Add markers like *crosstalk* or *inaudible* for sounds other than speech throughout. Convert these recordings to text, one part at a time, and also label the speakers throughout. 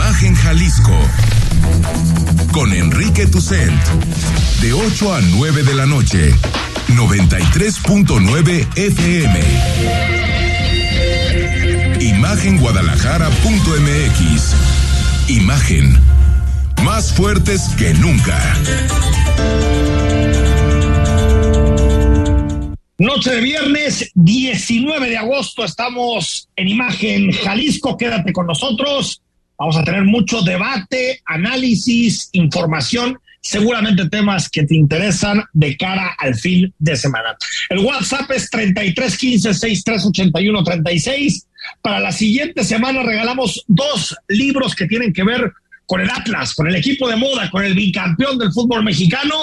Speaker 1: Imagen Jalisco con Enrique Tucent de 8 a 9 de la noche 93.9 FM Imagenguadalajara.mx Imagen más fuertes que nunca.
Speaker 2: Noche de viernes 19 de agosto estamos en Imagen Jalisco, quédate con nosotros. Vamos a tener mucho debate, análisis, información, seguramente temas que te interesan de cara al fin de semana. El WhatsApp es 3315-6381-36. Para la siguiente semana regalamos dos libros que tienen que ver con el Atlas, con el equipo de moda, con el bicampeón del fútbol mexicano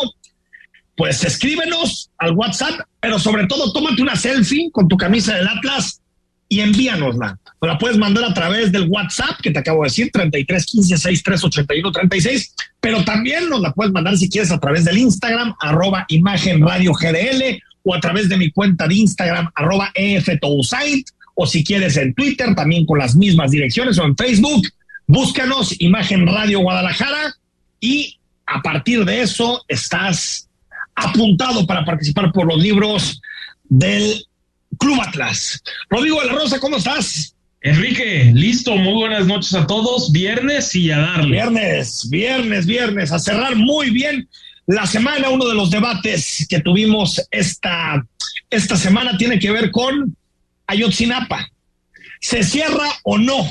Speaker 2: pues escríbenos al WhatsApp, pero sobre todo tómate una selfie con tu camisa del Atlas y envíanosla. Nos la puedes mandar a través del WhatsApp que te acabo de decir, 33 15 63 81 36, pero también nos la puedes mandar si quieres a través del Instagram, arroba imagen radio GDL, o a través de mi cuenta de Instagram, arroba EFTousaint, o si quieres en Twitter, también con las mismas direcciones, o en Facebook, búscanos Imagen Radio Guadalajara, y a partir de eso estás apuntado para participar por los libros del Club Atlas. Rodrigo de la Rosa, ¿cómo estás?
Speaker 3: Enrique, listo, muy buenas noches a todos. Viernes y a darle.
Speaker 2: Viernes, viernes, viernes, a cerrar muy bien la semana. Uno de los debates que tuvimos esta, esta semana tiene que ver con Ayotzinapa. ¿Se cierra o no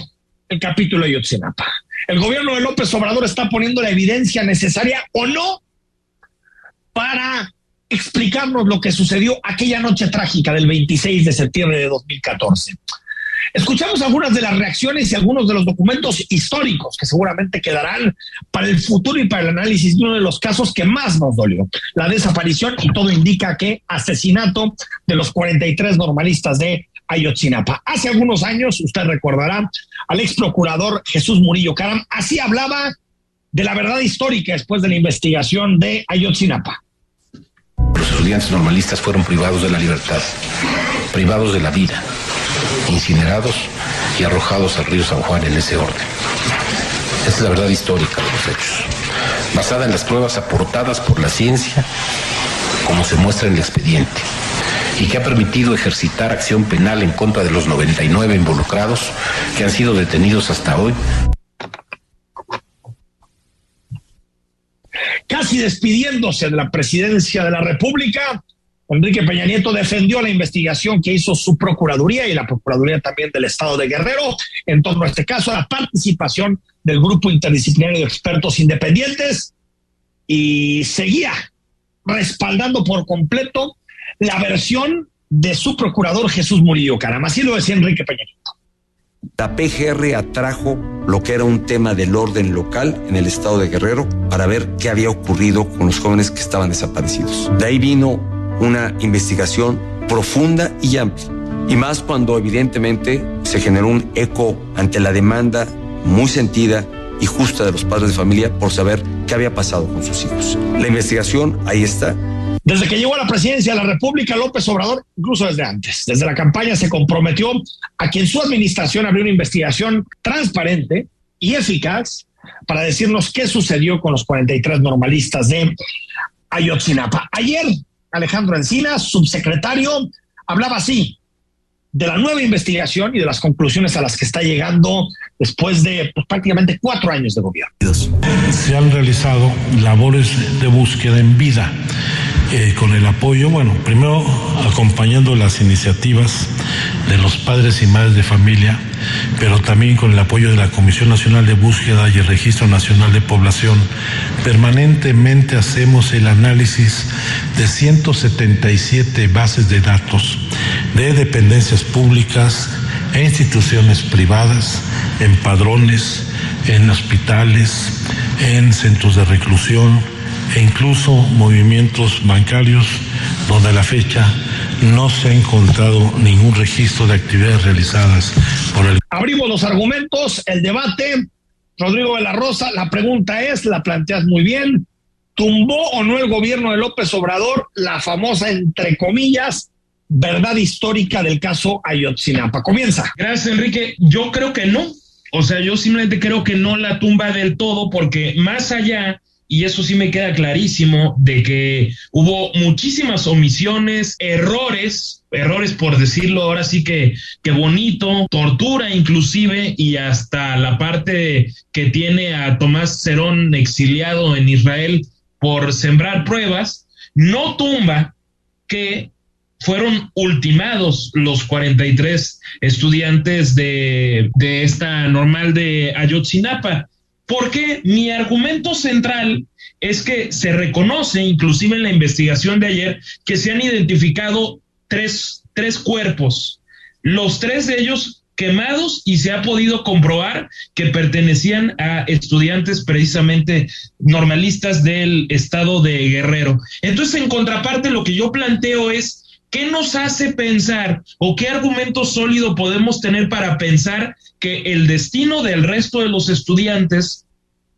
Speaker 2: el capítulo de Ayotzinapa? ¿El gobierno de López Obrador está poniendo la evidencia necesaria o no para explicarnos lo que sucedió aquella noche trágica del 26 de septiembre de 2014. Escuchamos algunas de las reacciones y algunos de los documentos históricos que seguramente quedarán para el futuro y para el análisis de uno de los casos que más nos dolió, la desaparición y todo indica que asesinato de los 43 normalistas de Ayotzinapa. Hace algunos años, usted recordará, al ex procurador Jesús Murillo Caram, así hablaba de la verdad histórica después de la investigación de Ayotzinapa.
Speaker 4: Los estudiantes normalistas fueron privados de la libertad, privados de la vida, incinerados y arrojados al río San Juan en ese orden. Esta es la verdad histórica de los hechos, basada en las pruebas aportadas por la ciencia, como se muestra en el expediente, y que ha permitido ejercitar acción penal en contra de los 99 involucrados que han sido detenidos hasta hoy
Speaker 2: casi despidiéndose de la presidencia de la República, Enrique Peña Nieto defendió la investigación que hizo su Procuraduría y la Procuraduría también del Estado de Guerrero en torno a este caso, la participación del grupo interdisciplinario de expertos independientes y seguía respaldando por completo la versión de su procurador Jesús Murillo Caram. Así lo decía Enrique Peña Nieto.
Speaker 5: La PGR atrajo lo que era un tema del orden local en el estado de Guerrero para ver qué había ocurrido con los jóvenes que estaban desaparecidos. De ahí vino una investigación profunda y amplia. Y más cuando evidentemente se generó un eco ante la demanda muy sentida y justa de los padres de familia por saber qué había pasado con sus hijos. La investigación ahí está
Speaker 2: desde que llegó a la presidencia de la República, López Obrador, incluso desde antes, desde la campaña se comprometió a que en su administración habría una investigación transparente y eficaz para decirnos qué sucedió con los 43 normalistas de Ayotzinapa. Ayer, Alejandro Encinas, subsecretario, hablaba así de la nueva investigación y de las conclusiones a las que está llegando después de pues, prácticamente cuatro años de gobierno.
Speaker 6: Se han realizado labores de búsqueda en vida eh, con el apoyo, bueno, primero acompañando las iniciativas de los padres y madres de familia, pero también con el apoyo de la Comisión Nacional de Búsqueda y el Registro Nacional de Población. Permanentemente hacemos el análisis de 177 bases de datos de dependencias públicas e instituciones privadas, en padrones, en hospitales, en centros de reclusión, e incluso movimientos bancarios donde a la fecha no se ha encontrado ningún registro de actividades realizadas por el.
Speaker 2: Abrimos los argumentos, el debate. Rodrigo de la Rosa, la pregunta es, la planteas muy bien, ¿tumbó o no el gobierno de López Obrador la famosa, entre comillas, verdad histórica del caso Ayotzinapa? Comienza.
Speaker 3: Gracias, Enrique. Yo creo que no. O sea, yo simplemente creo que no la tumba del todo porque más allá y eso sí me queda clarísimo, de que hubo muchísimas omisiones, errores, errores por decirlo ahora sí que, bonito, tortura inclusive, y hasta la parte que tiene a Tomás Cerón exiliado en Israel por sembrar pruebas, no tumba que fueron ultimados los 43 estudiantes de, de esta normal de Ayotzinapa porque mi argumento central es que se reconoce, inclusive en la investigación de ayer, que se han identificado tres, tres cuerpos, los tres de ellos quemados y se ha podido comprobar que pertenecían a estudiantes precisamente normalistas del estado de Guerrero. Entonces, en contraparte, lo que yo planteo es, ¿qué nos hace pensar o qué argumento sólido podemos tener para pensar que el destino del resto de los estudiantes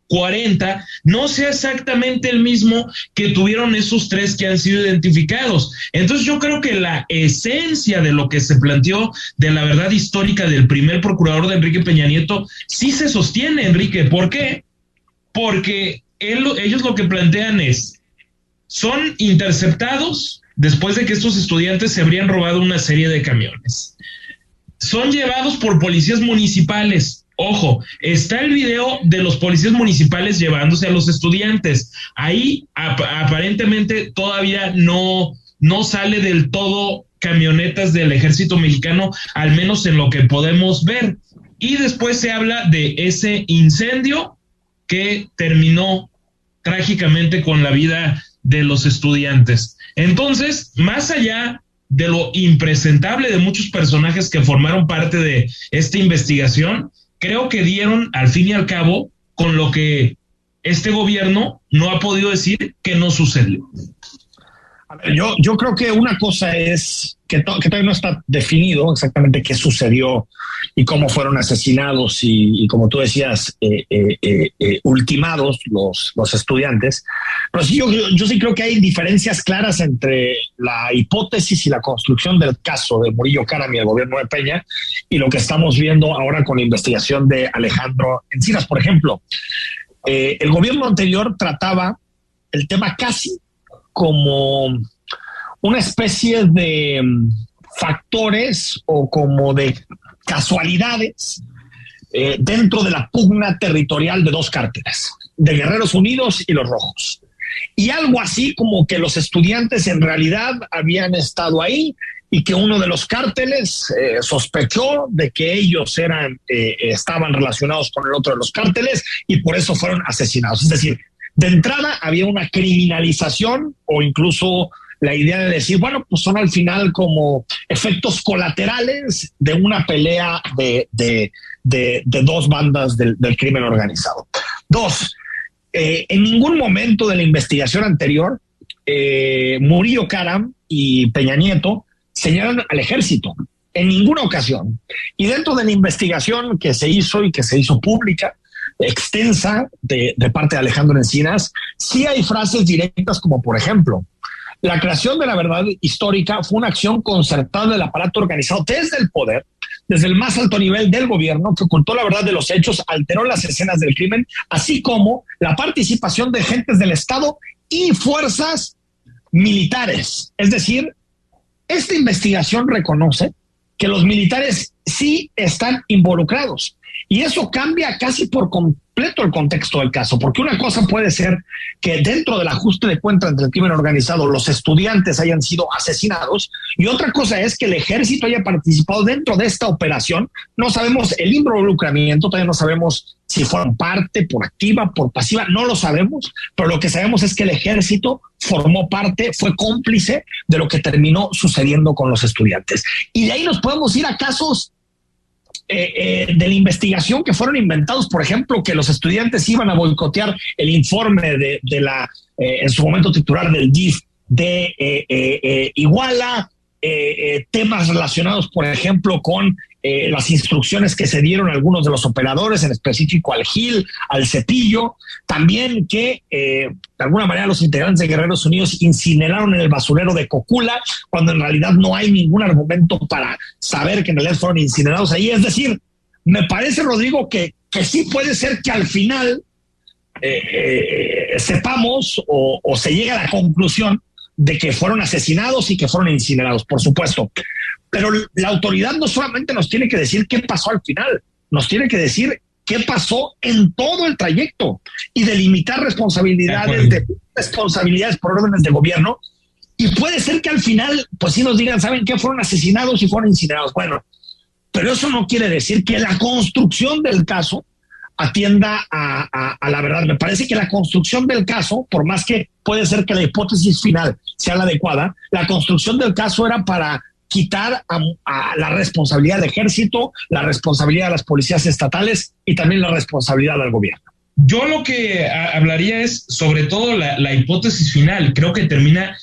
Speaker 3: 40 no sea exactamente el mismo que tuvieron esos tres que han sido identificados. Entonces yo creo que la esencia de lo que se planteó de la verdad histórica del primer procurador de Enrique Peña Nieto sí se sostiene, Enrique. ¿Por qué? Porque ellos lo que plantean es, son interceptados después de que estos estudiantes se habrían robado una serie de camiones. Son llevados por policías municipales Ojo, está el video de los policías municipales llevándose a los estudiantes. Ahí aparentemente todavía no, no sale del todo camionetas del ejército mexicano, al menos en lo que podemos ver. Y después se habla de ese incendio que terminó trágicamente con la vida de los estudiantes. Entonces, más allá de lo impresentable de muchos personajes que formaron parte de esta investigación, creo que dieron al fin y al cabo con lo que este gobierno no ha podido decir que no sucedió.
Speaker 2: yo, yo creo que una cosa es que, todavía no está definido exactamente qué sucedió y cómo fueron asesinados y, como tú decías, eh, eh, eh, ultimados los, los estudiantes. Pero sí, yo, sí creo que hay diferencias claras entre la hipótesis y la construcción del caso de Murillo Karam y el gobierno de Peña y lo que estamos viendo ahora con la investigación de Alejandro Encinas. Por ejemplo, el gobierno anterior trataba el tema casi como una especie de mm, factores o como de casualidades eh, dentro de la pugna territorial de dos cárteles, de Guerreros Unidos y los Rojos. Y algo así como que los estudiantes en realidad habían estado ahí y que uno de los cárteles eh, sospechó de que ellos eran, eh, estaban relacionados con el otro de los cárteles y por eso fueron asesinados. Es decir, de entrada había una criminalización o incluso la idea de decir, bueno, pues son al final como efectos colaterales de una pelea de, dos bandas del, crimen organizado. Dos, eh, en ningún momento de la investigación anterior, eh, Murillo Karam y Peña Nieto señalan al ejército en ninguna ocasión. Y dentro de la investigación que se hizo y que se hizo pública, extensa de, de parte de Alejandro Encinas, sí hay frases directas como, por ejemplo, la creación de la verdad histórica fue una acción concertada del aparato organizado desde el poder, desde el más alto nivel del gobierno, que ocultó la verdad de los hechos, alteró las escenas del crimen, así como la participación de agentes del Estado y fuerzas militares. Es decir, esta investigación reconoce que los militares sí están involucrados. Y eso cambia casi por completo el contexto del caso, porque una cosa puede ser que dentro del ajuste de cuentas entre el crimen organizado los estudiantes hayan sido asesinados y otra cosa es que el ejército haya participado dentro de esta operación. No sabemos el involucramiento, todavía no sabemos si fueron parte por activa, por pasiva, no lo sabemos, pero lo que sabemos es que el ejército formó parte, fue cómplice de lo que terminó sucediendo con los estudiantes. Y de ahí nos podemos ir a casos eh, de la investigación que fueron inventados, por ejemplo, que los estudiantes iban a boicotear el informe de, de la, en su momento titular del DIF de Iguala, temas relacionados, por ejemplo, con eh, las instrucciones que se dieron a algunos de los operadores, en específico al Gil, al Cepillo, también que eh, de alguna manera los integrantes de Guerreros Unidos incineraron en el basurero de Cocula, cuando en realidad no hay ningún argumento para saber que en realidad fueron incinerados ahí. Es decir, me parece, Rodrigo, que, que sí puede ser que al final eh, sepamos o, o se llegue a la conclusión de que fueron asesinados y que fueron incinerados, por supuesto. Pero la autoridad no solamente nos tiene que decir qué pasó al final, nos tiene que decir qué pasó en todo el trayecto y delimitar responsabilidades de, responsabilidades por órdenes de gobierno. Y puede ser que al final, pues sí nos digan, ¿saben qué? Fueron asesinados y fueron incinerados. Bueno, pero eso no quiere decir que la construcción del caso atienda a, la verdad. Me parece que la construcción del caso, por más que puede ser que la hipótesis final sea la adecuada, la construcción del caso era para quitar a, la responsabilidad del ejército, la responsabilidad de las policías estatales y también la responsabilidad del gobierno.
Speaker 3: Yo lo que hablaría es sobre todo la, hipótesis final. Creo que termina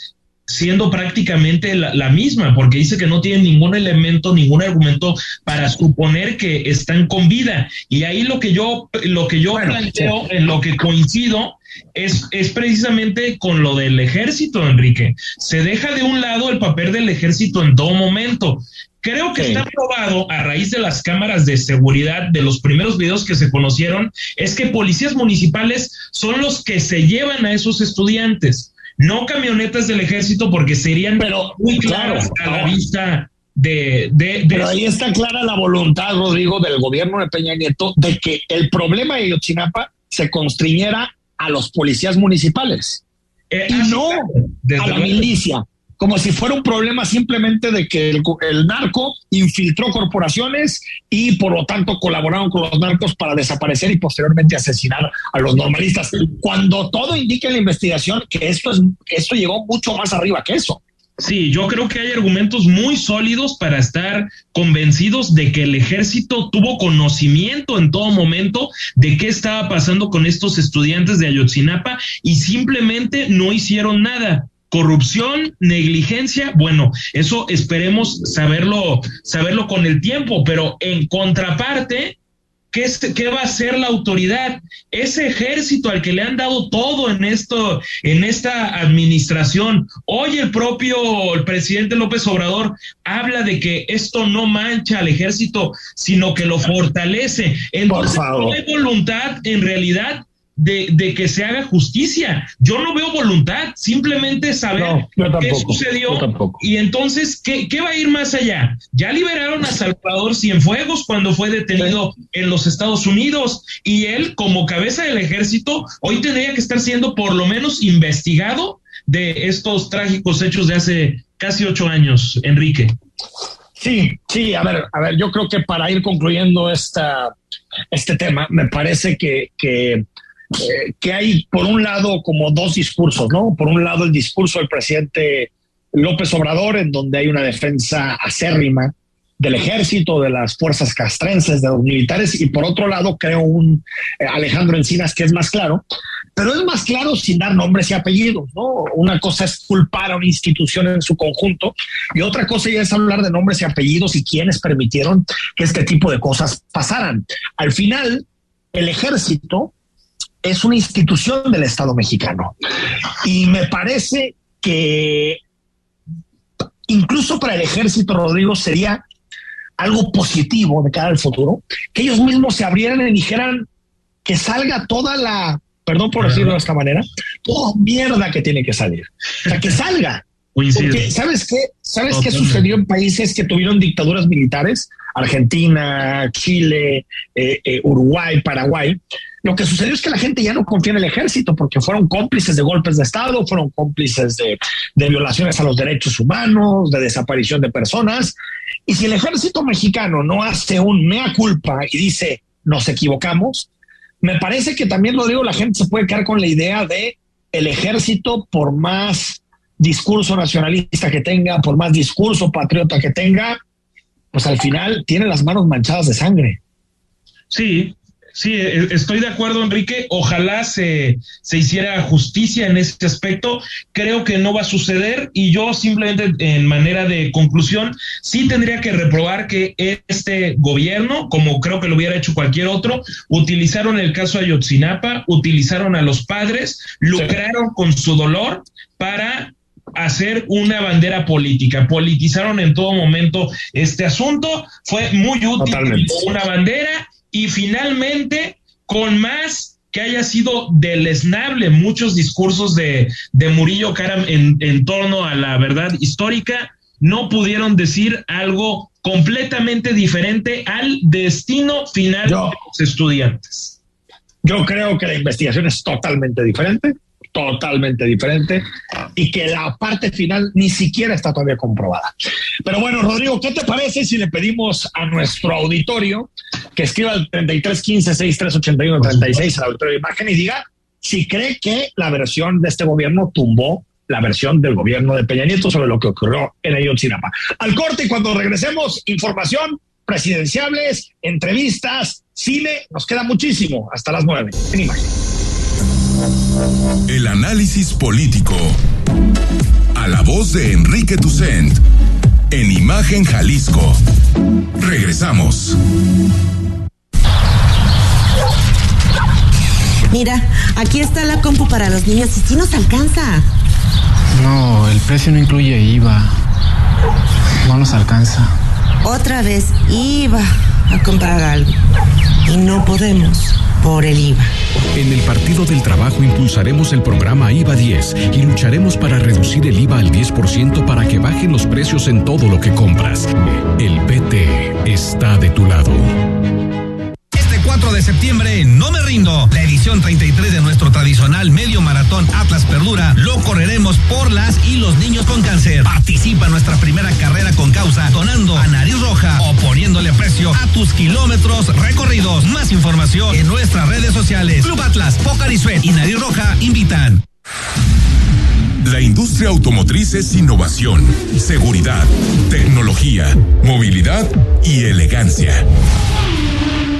Speaker 3: siendo prácticamente la, misma, porque dice que no tiene ningún elemento, ningún argumento para suponer que están con vida. Y ahí lo que yo, lo que yo planteo, en lo que coincido, es, es precisamente con lo del ejército, Enrique. Se deja de un lado el papel del ejército en todo momento. Creo que está probado a raíz de las cámaras de seguridad de los primeros videos que se conocieron, es que policías municipales son los que se llevan a esos estudiantes, no camionetas del ejército porque serían muy claros a la vista de, de,
Speaker 2: Pero ahí está clara la voluntad, Rodrigo, del gobierno de Peña Nieto de que el problema de Yotzinapa se constriñera a los policías municipales. Eh, y no a la milicia, como si fuera un problema simplemente de que el, narco infiltró corporaciones y por lo tanto colaboraron con los narcos para desaparecer y posteriormente asesinar a los normalistas. Cuando todo indica en la investigación que esto es esto llegó mucho más arriba que eso.
Speaker 3: Sí, yo creo que hay argumentos muy sólidos para estar convencidos de que el ejército tuvo conocimiento en todo momento de qué estaba pasando con estos estudiantes de Ayotzinapa y simplemente no hicieron nada. Corrupción, negligencia, bueno, eso esperemos saberlo, saberlo con el tiempo, pero en contraparte, ¿Qué, va a hacer la autoridad? Ese ejército al que le han dado todo en esto, en esta administración. Hoy el propio el presidente López Obrador habla de que esto no mancha al ejército, sino que lo fortalece. Entonces, no hay voluntad en realidad de, de, que se haga justicia. Yo no veo voluntad, simplemente saber qué sucedió y entonces, ¿qué, ¿qué, va a ir más allá? Ya liberaron a Salvador Cienfuegos cuando fue detenido en los Estados Unidos y él, como cabeza del ejército, hoy tendría que estar siendo por lo menos investigado de estos trágicos hechos de hace casi ocho años, Enrique.
Speaker 2: Sí, sí, a ver, a ver, yo creo que para ir concluyendo esta, este tema, me parece que, que eh, que hay por un lado como dos discursos, ¿no? Por un lado el discurso del presidente López Obrador, en donde hay una defensa acérrima del ejército, de las fuerzas castrenses, de los militares, y por otro lado creo un eh, Alejandro Encinas que es más claro, pero es más claro sin dar nombres y apellidos, ¿no? Una cosa es culpar a una institución en su conjunto y otra cosa ya es hablar de nombres y apellidos y quienes permitieron que este tipo de cosas pasaran. Al final, el ejército es una institución del Estado mexicano. Y me parece que incluso para el ejército, Rodrigo, sería algo positivo de cara al futuro, que ellos mismos se abrieran y dijeran que salga toda la, perdón por decirlo de esta manera, toda mierda que tiene que salir. O sea, que salga. Porque, ¿sabes qué? ¿Sabes qué sucedió en países que tuvieron dictaduras militares? Argentina, Chile, eh, eh, Uruguay, Paraguay, lo que sucedió es que la gente ya no confía en el ejército porque fueron cómplices de golpes de Estado, fueron cómplices de, violaciones a los derechos humanos, de desaparición de personas. Y si el ejército mexicano no hace un mea culpa y dice nos equivocamos, me parece que también, lo digo, la gente se puede quedar con la idea de el ejército, por más discurso nacionalista que tenga, por más discurso patriota que tenga, pues al final tiene las manos manchadas de sangre.
Speaker 3: Sí, Sí, e, estoy de acuerdo, Enrique. Ojalá se, se hiciera justicia en ese aspecto. Creo que no va a suceder y yo simplemente en manera de conclusión sí tendría que reprobar que este gobierno, como creo que lo hubiera hecho cualquier otro, utilizaron el caso Ayotzinapa, utilizaron a los padres, lucraron con su dolor para hacer una bandera política. Politizaron en todo momento este asunto. Fue muy útil una bandera y finalmente con más que haya sido deleznable muchos discursos de, de Murillo Karam en, en torno a la verdad histórica, no pudieron decir algo completamente diferente al destino final de los estudiantes.
Speaker 2: Yo creo que la investigación es totalmente diferente totalmente diferente y que la parte final ni siquiera está todavía comprobada. Pero bueno, Rodrigo, ¿qué te parece si le pedimos a nuestro auditorio que escriba el 3315-6381-36 al auditorio de imagen y diga si cree que la versión de este gobierno tumbó la versión del gobierno de Peña Nieto sobre lo que ocurrió en Ayotzinapa. Al corte y cuando regresemos, información presidenciables, entrevistas, cine, nos queda muchísimo hasta las nueve en imagen.
Speaker 1: El análisis político. A la voz de Enrique Tucent. En Imagen Jalisco. Regresamos.
Speaker 7: Mira, aquí está la compu para los niños y si nos alcanza.
Speaker 8: No, el precio no incluye IVA. No nos alcanza.
Speaker 7: Otra vez iba a comprar algo y no podemos por el IVA.
Speaker 9: En el Partido del Trabajo impulsaremos el programa IVA 10 y lucharemos para reducir el IVA al 10% para que bajen los precios en todo lo que compras. El PT está de tu lado.
Speaker 10: 4 de septiembre, No Me Rindo, la edición 33 de nuestro tradicional medio maratón Atlas Perdura, lo correremos por las y los niños con cáncer. Participa nuestra primera carrera con causa, donando a nariz roja o poniéndole precio a tus kilómetros recorridos. Más información en nuestras redes sociales. Club Atlas, Pocar y y Nariz Roja invitan.
Speaker 1: La industria automotriz es innovación, seguridad, tecnología, movilidad y elegancia.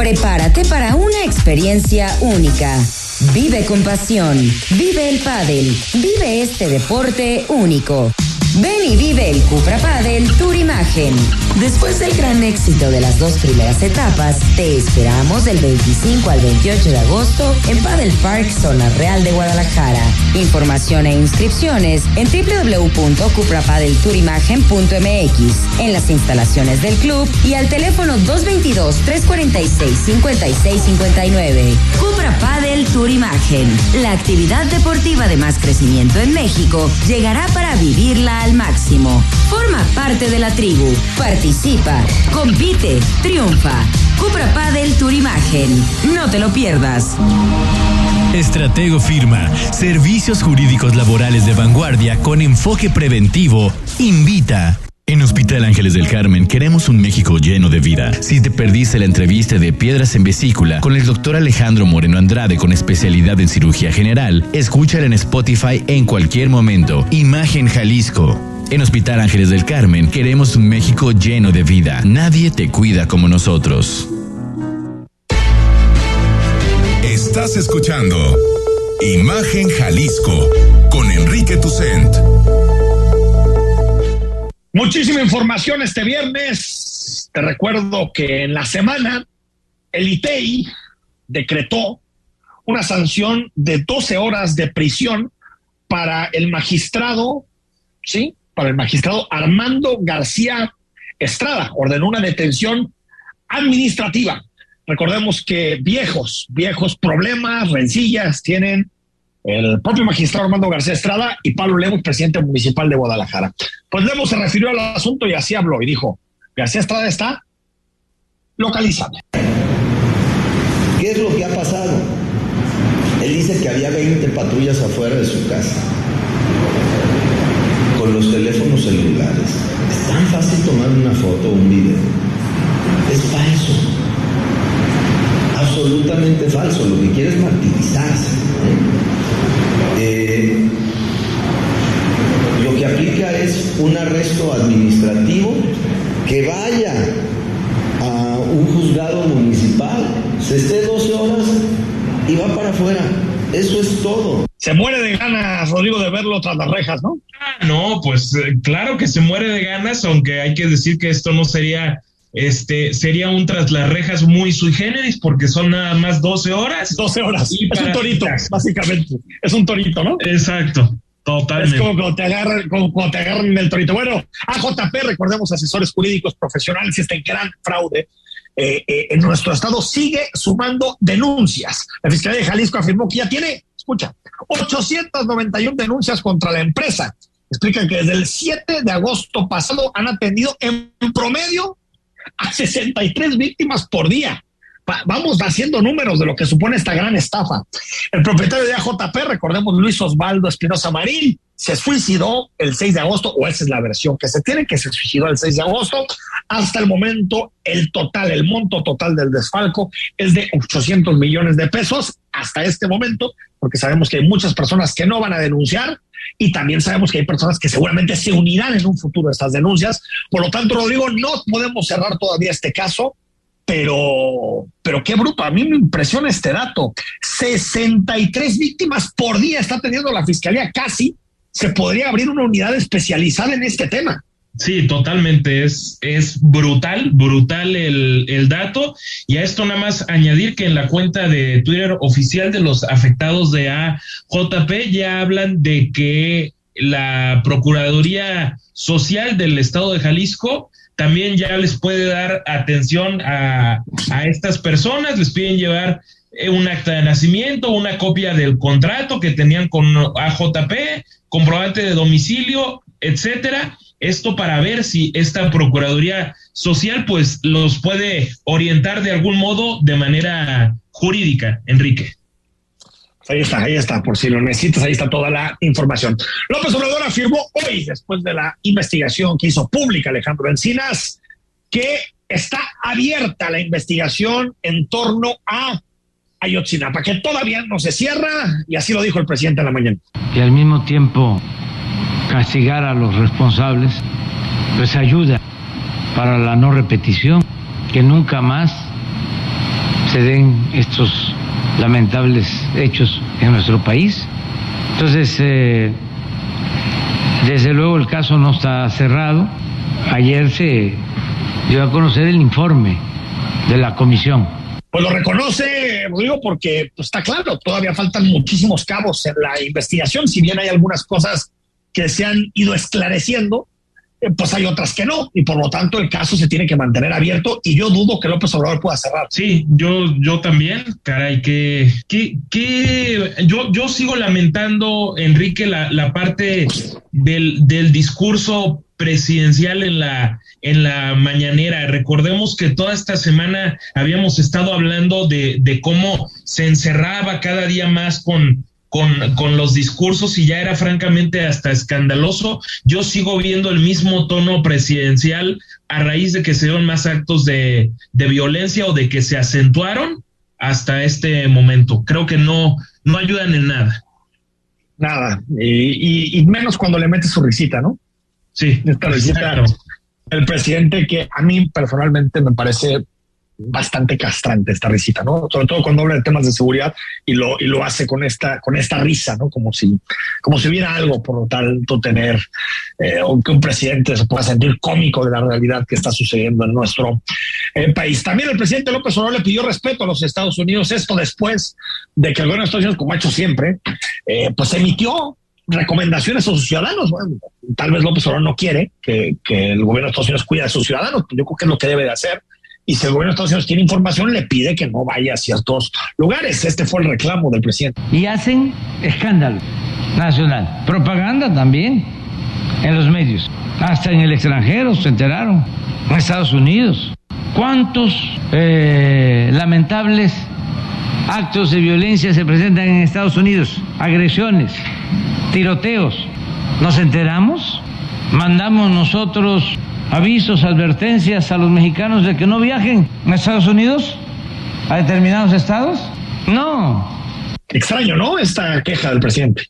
Speaker 11: Prepárate para una experiencia única. Vive con pasión. Vive el pádel. Vive este deporte único. Ven y vive el Cupra Padel Tour Imagen. Después del gran éxito de las dos primeras etapas, te esperamos del 25 al 28 de agosto en Padel Park, Zona Real de Guadalajara. Información e inscripciones en www.cuprapadeltourimagen.mx, en las instalaciones del club y al teléfono 222-346-5659. Cupra Padel Tour Imagen. La actividad deportiva de más crecimiento en México llegará para vivirla al máximo. Forma parte de la tribu. Participa, compite, triunfa. Cupra Padel Tour Imagen. No te lo pierdas.
Speaker 12: Estratego Firma, servicios jurídicos laborales de vanguardia con enfoque preventivo, invita. En Hospital Ángeles del Carmen queremos un México lleno de vida. Si te perdiste la entrevista de Piedras en Vesícula con el doctor Alejandro Moreno Andrade con especialidad en cirugía general, escúchala en Spotify en cualquier momento. Imagen Jalisco. En Hospital Ángeles del Carmen queremos un México lleno de vida. Nadie te cuida como nosotros.
Speaker 1: Estás escuchando Imagen Jalisco con Enrique Tucent.
Speaker 2: Muchísima información este viernes. Te recuerdo que en la semana el ITEI decretó una sanción de 12 horas de prisión para el magistrado, ¿sí? Para el magistrado Armando García Estrada. Ordenó una detención administrativa. Recordemos que viejos, viejos problemas, rencillas tienen el propio magistrado Armando García Estrada y Pablo Lemos, presidente municipal de Guadalajara. Pues Lemos se refirió al asunto y así habló y dijo, García Estrada está localizable.
Speaker 13: ¿Qué es lo que ha pasado? Él dice que había 20 patrullas afuera de su casa con los teléfonos celulares. Es tan fácil tomar una foto o un video. Es falso. Absolutamente falso. Lo que quiere es martirizarse. ¿eh? Un arresto administrativo que vaya a un juzgado municipal, se esté 12 horas y va para afuera. Eso es todo.
Speaker 2: Se muere de ganas, Rodrigo, de verlo tras las rejas, ¿no?
Speaker 3: Ah, no, pues eh, claro que se muere de ganas, aunque hay que decir que esto no sería, este, sería un tras las rejas muy sui generis, porque son nada más 12 horas.
Speaker 2: 12 horas. es un torito, básicamente. Es un torito, ¿no?
Speaker 3: Exacto. Totalmente.
Speaker 2: Es como cuando te agarran, como cuando te agarran el torito. Bueno, AJP, recordemos, asesores jurídicos profesionales, este gran fraude eh, eh, en nuestro estado sigue sumando denuncias. La Fiscalía de Jalisco afirmó que ya tiene, escucha, 891 denuncias contra la empresa. Explican que desde el 7 de agosto pasado han atendido en promedio a 63 víctimas por día. Vamos haciendo números de lo que supone esta gran estafa. El propietario de AJP, recordemos Luis Osvaldo Espinosa Marín, se suicidó el 6 de agosto, o esa es la versión que se tiene, que se suicidó el 6 de agosto. Hasta el momento, el total, el monto total del desfalco es de 800 millones de pesos hasta este momento, porque sabemos que hay muchas personas que no van a denunciar y también sabemos que hay personas que seguramente se unirán en un futuro a estas denuncias. Por lo tanto, Rodrigo, no podemos cerrar todavía este caso, pero, pero qué bruto. A mí me impresiona este dato. 63 víctimas por día está teniendo la fiscalía casi se podría abrir una unidad especializada en este tema.
Speaker 3: Sí, totalmente. Es, es brutal, brutal el, el, dato. Y a esto nada más añadir que en la cuenta de Twitter oficial de los afectados de AJP ya hablan de que la Procuraduría Social del Estado de Jalisco también ya les puede dar atención a, a estas personas, les piden llevar eh, un acta de nacimiento, una copia del contrato que tenían con AJP, comprobante de domicilio, etcétera. Esto para ver si esta Procuraduría Social pues los puede orientar de algún modo de manera jurídica, Enrique.
Speaker 2: Ahí está, ahí está, por si lo necesitas, ahí está toda la información. López Obrador afirmó hoy, después de la investigación que hizo pública Alejandro Encinas, que está abierta la investigación en torno a Ayotzinapa, que todavía no se cierra, y así lo dijo el presidente en la mañana.
Speaker 14: Y al mismo tiempo castigar a los responsables, pues ayuda para la no repetición, que nunca más se den estos lamentables hechos en nuestro país. Entonces, eh, desde luego el caso no está cerrado. Ayer se dio a conocer el informe de la comisión
Speaker 2: pues lo reconoce, digo, porque pues, está claro, todavía faltan muchísimos cabos en la investigación, si bien hay algunas cosas que se han ido esclareciendo, pues hay otras que no, y por lo tanto el caso se tiene que mantener abierto y yo dudo que López Obrador pueda cerrar.
Speaker 3: Sí, yo, yo también, caray, que, que, que yo, yo sigo lamentando, Enrique, la, la parte del, del discurso presidencial en la, en la mañanera. Recordemos que toda esta semana habíamos estado hablando de, de cómo se encerraba cada día más con, con, con, los discursos y ya era francamente hasta escandaloso. Yo sigo viendo el mismo tono presidencial a raíz de que se dieron más actos de, de violencia o de que se acentuaron hasta este momento. Creo que no, no ayudan en nada.
Speaker 2: Nada, y, y, menos cuando le mete su risita, ¿no?
Speaker 3: Sí,
Speaker 2: esta risita, el presidente que a mí personalmente me parece bastante castrante esta risita, ¿no? Sobre todo cuando habla de temas de seguridad y lo, y lo hace con esta, con esta risa, ¿no? Como si, como si hubiera algo, por lo tanto, tener, eh, o que un presidente se pueda sentir cómico de la realidad que está sucediendo en nuestro eh, país. También el presidente López Obrador le pidió respeto a los Estados Unidos, esto después de que el gobierno de Estados Unidos, como ha hecho siempre, eh, pues emitió recomendaciones a sus ciudadanos. Bueno, tal vez López Obrador no quiere que, el gobierno de Estados Unidos cuide a sus ciudadanos, yo creo que es lo que debe de hacer. Y si el gobierno de Estados Unidos tiene información, le pide que no vaya a ciertos lugares. Este fue el reclamo del presidente.
Speaker 14: Y hacen escándalo nacional, propaganda también en los medios, hasta en el extranjero se enteraron, en Estados Unidos. ¿Cuántos eh, lamentables actos de violencia se presentan en Estados Unidos? Agresiones, tiroteos. ¿Nos enteramos? ¿Mandamos nosotros avisos, advertencias a los mexicanos de que no viajen a Estados Unidos? ¿A determinados estados? No.
Speaker 2: Extraño, ¿no? Esta queja del presidente.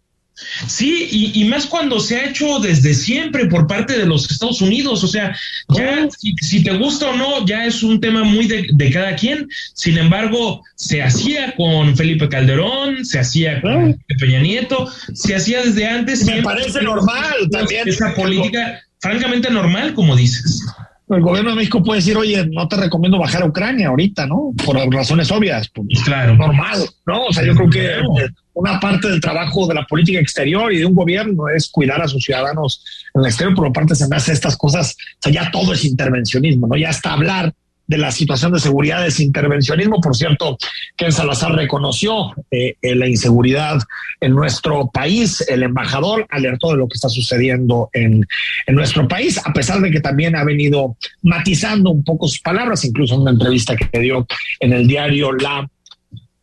Speaker 3: Sí, y, y, más cuando se ha hecho desde siempre por parte de los Estados Unidos. O sea, ya si, si te gusta o no, ya es un tema muy de, de, cada quien. Sin embargo, se hacía con Felipe Calderón, se hacía con Peña Nieto, se hacía desde antes.
Speaker 2: Me parece normal también.
Speaker 3: Esa política, francamente normal, como dices
Speaker 2: el gobierno de México puede decir, oye, no te recomiendo bajar a Ucrania ahorita, ¿no? Por razones obvias. Pues,
Speaker 3: claro.
Speaker 2: Normal, ¿no? O sea, yo creo que una parte del trabajo de la política exterior y de un gobierno es cuidar a sus ciudadanos en el exterior. Por lo parte se me hace estas cosas, o sea, ya todo es intervencionismo, ¿no? Ya hasta hablar de la situación de seguridad es intervencionismo. Por cierto, Ken Salazar reconoció eh, la inseguridad en nuestro país. El embajador alertó de lo que está sucediendo en, en, nuestro país, a pesar de que también ha venido matizando un poco sus palabras, incluso en una entrevista que dio en el diario La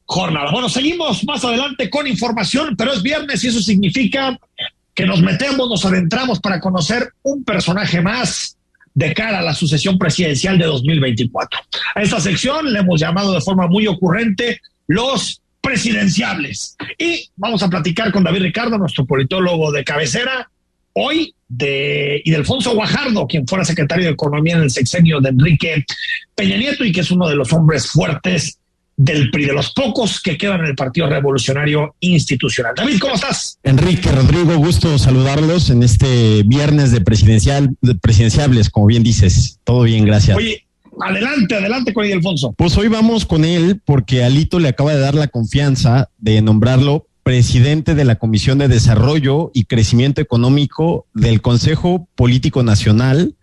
Speaker 2: Jornada. Bueno, seguimos más adelante con información, pero es viernes y eso significa que nos metemos, nos adentramos para conocer un personaje más de cara a la sucesión presidencial de 2024. A esta sección le hemos llamado de forma muy ocurrente los presidenciables. Y vamos a platicar con David Ricardo, nuestro politólogo de cabecera, hoy de Alfonso Guajardo, quien fuera secretario de Economía en el sexenio de Enrique Peña Nieto y que es uno de los hombres fuertes del PRI, de los pocos que quedan en el Partido Revolucionario Institucional. David, ¿cómo estás?
Speaker 15: Enrique, Rodrigo, gusto saludarlos en este viernes de presidencial, de presidenciables, como bien dices. Todo bien, gracias.
Speaker 2: Oye, adelante, adelante con Alfonso.
Speaker 15: Pues hoy vamos con él porque Alito le acaba de dar la confianza de nombrarlo presidente de la Comisión de Desarrollo y Crecimiento Económico del Consejo Político Nacional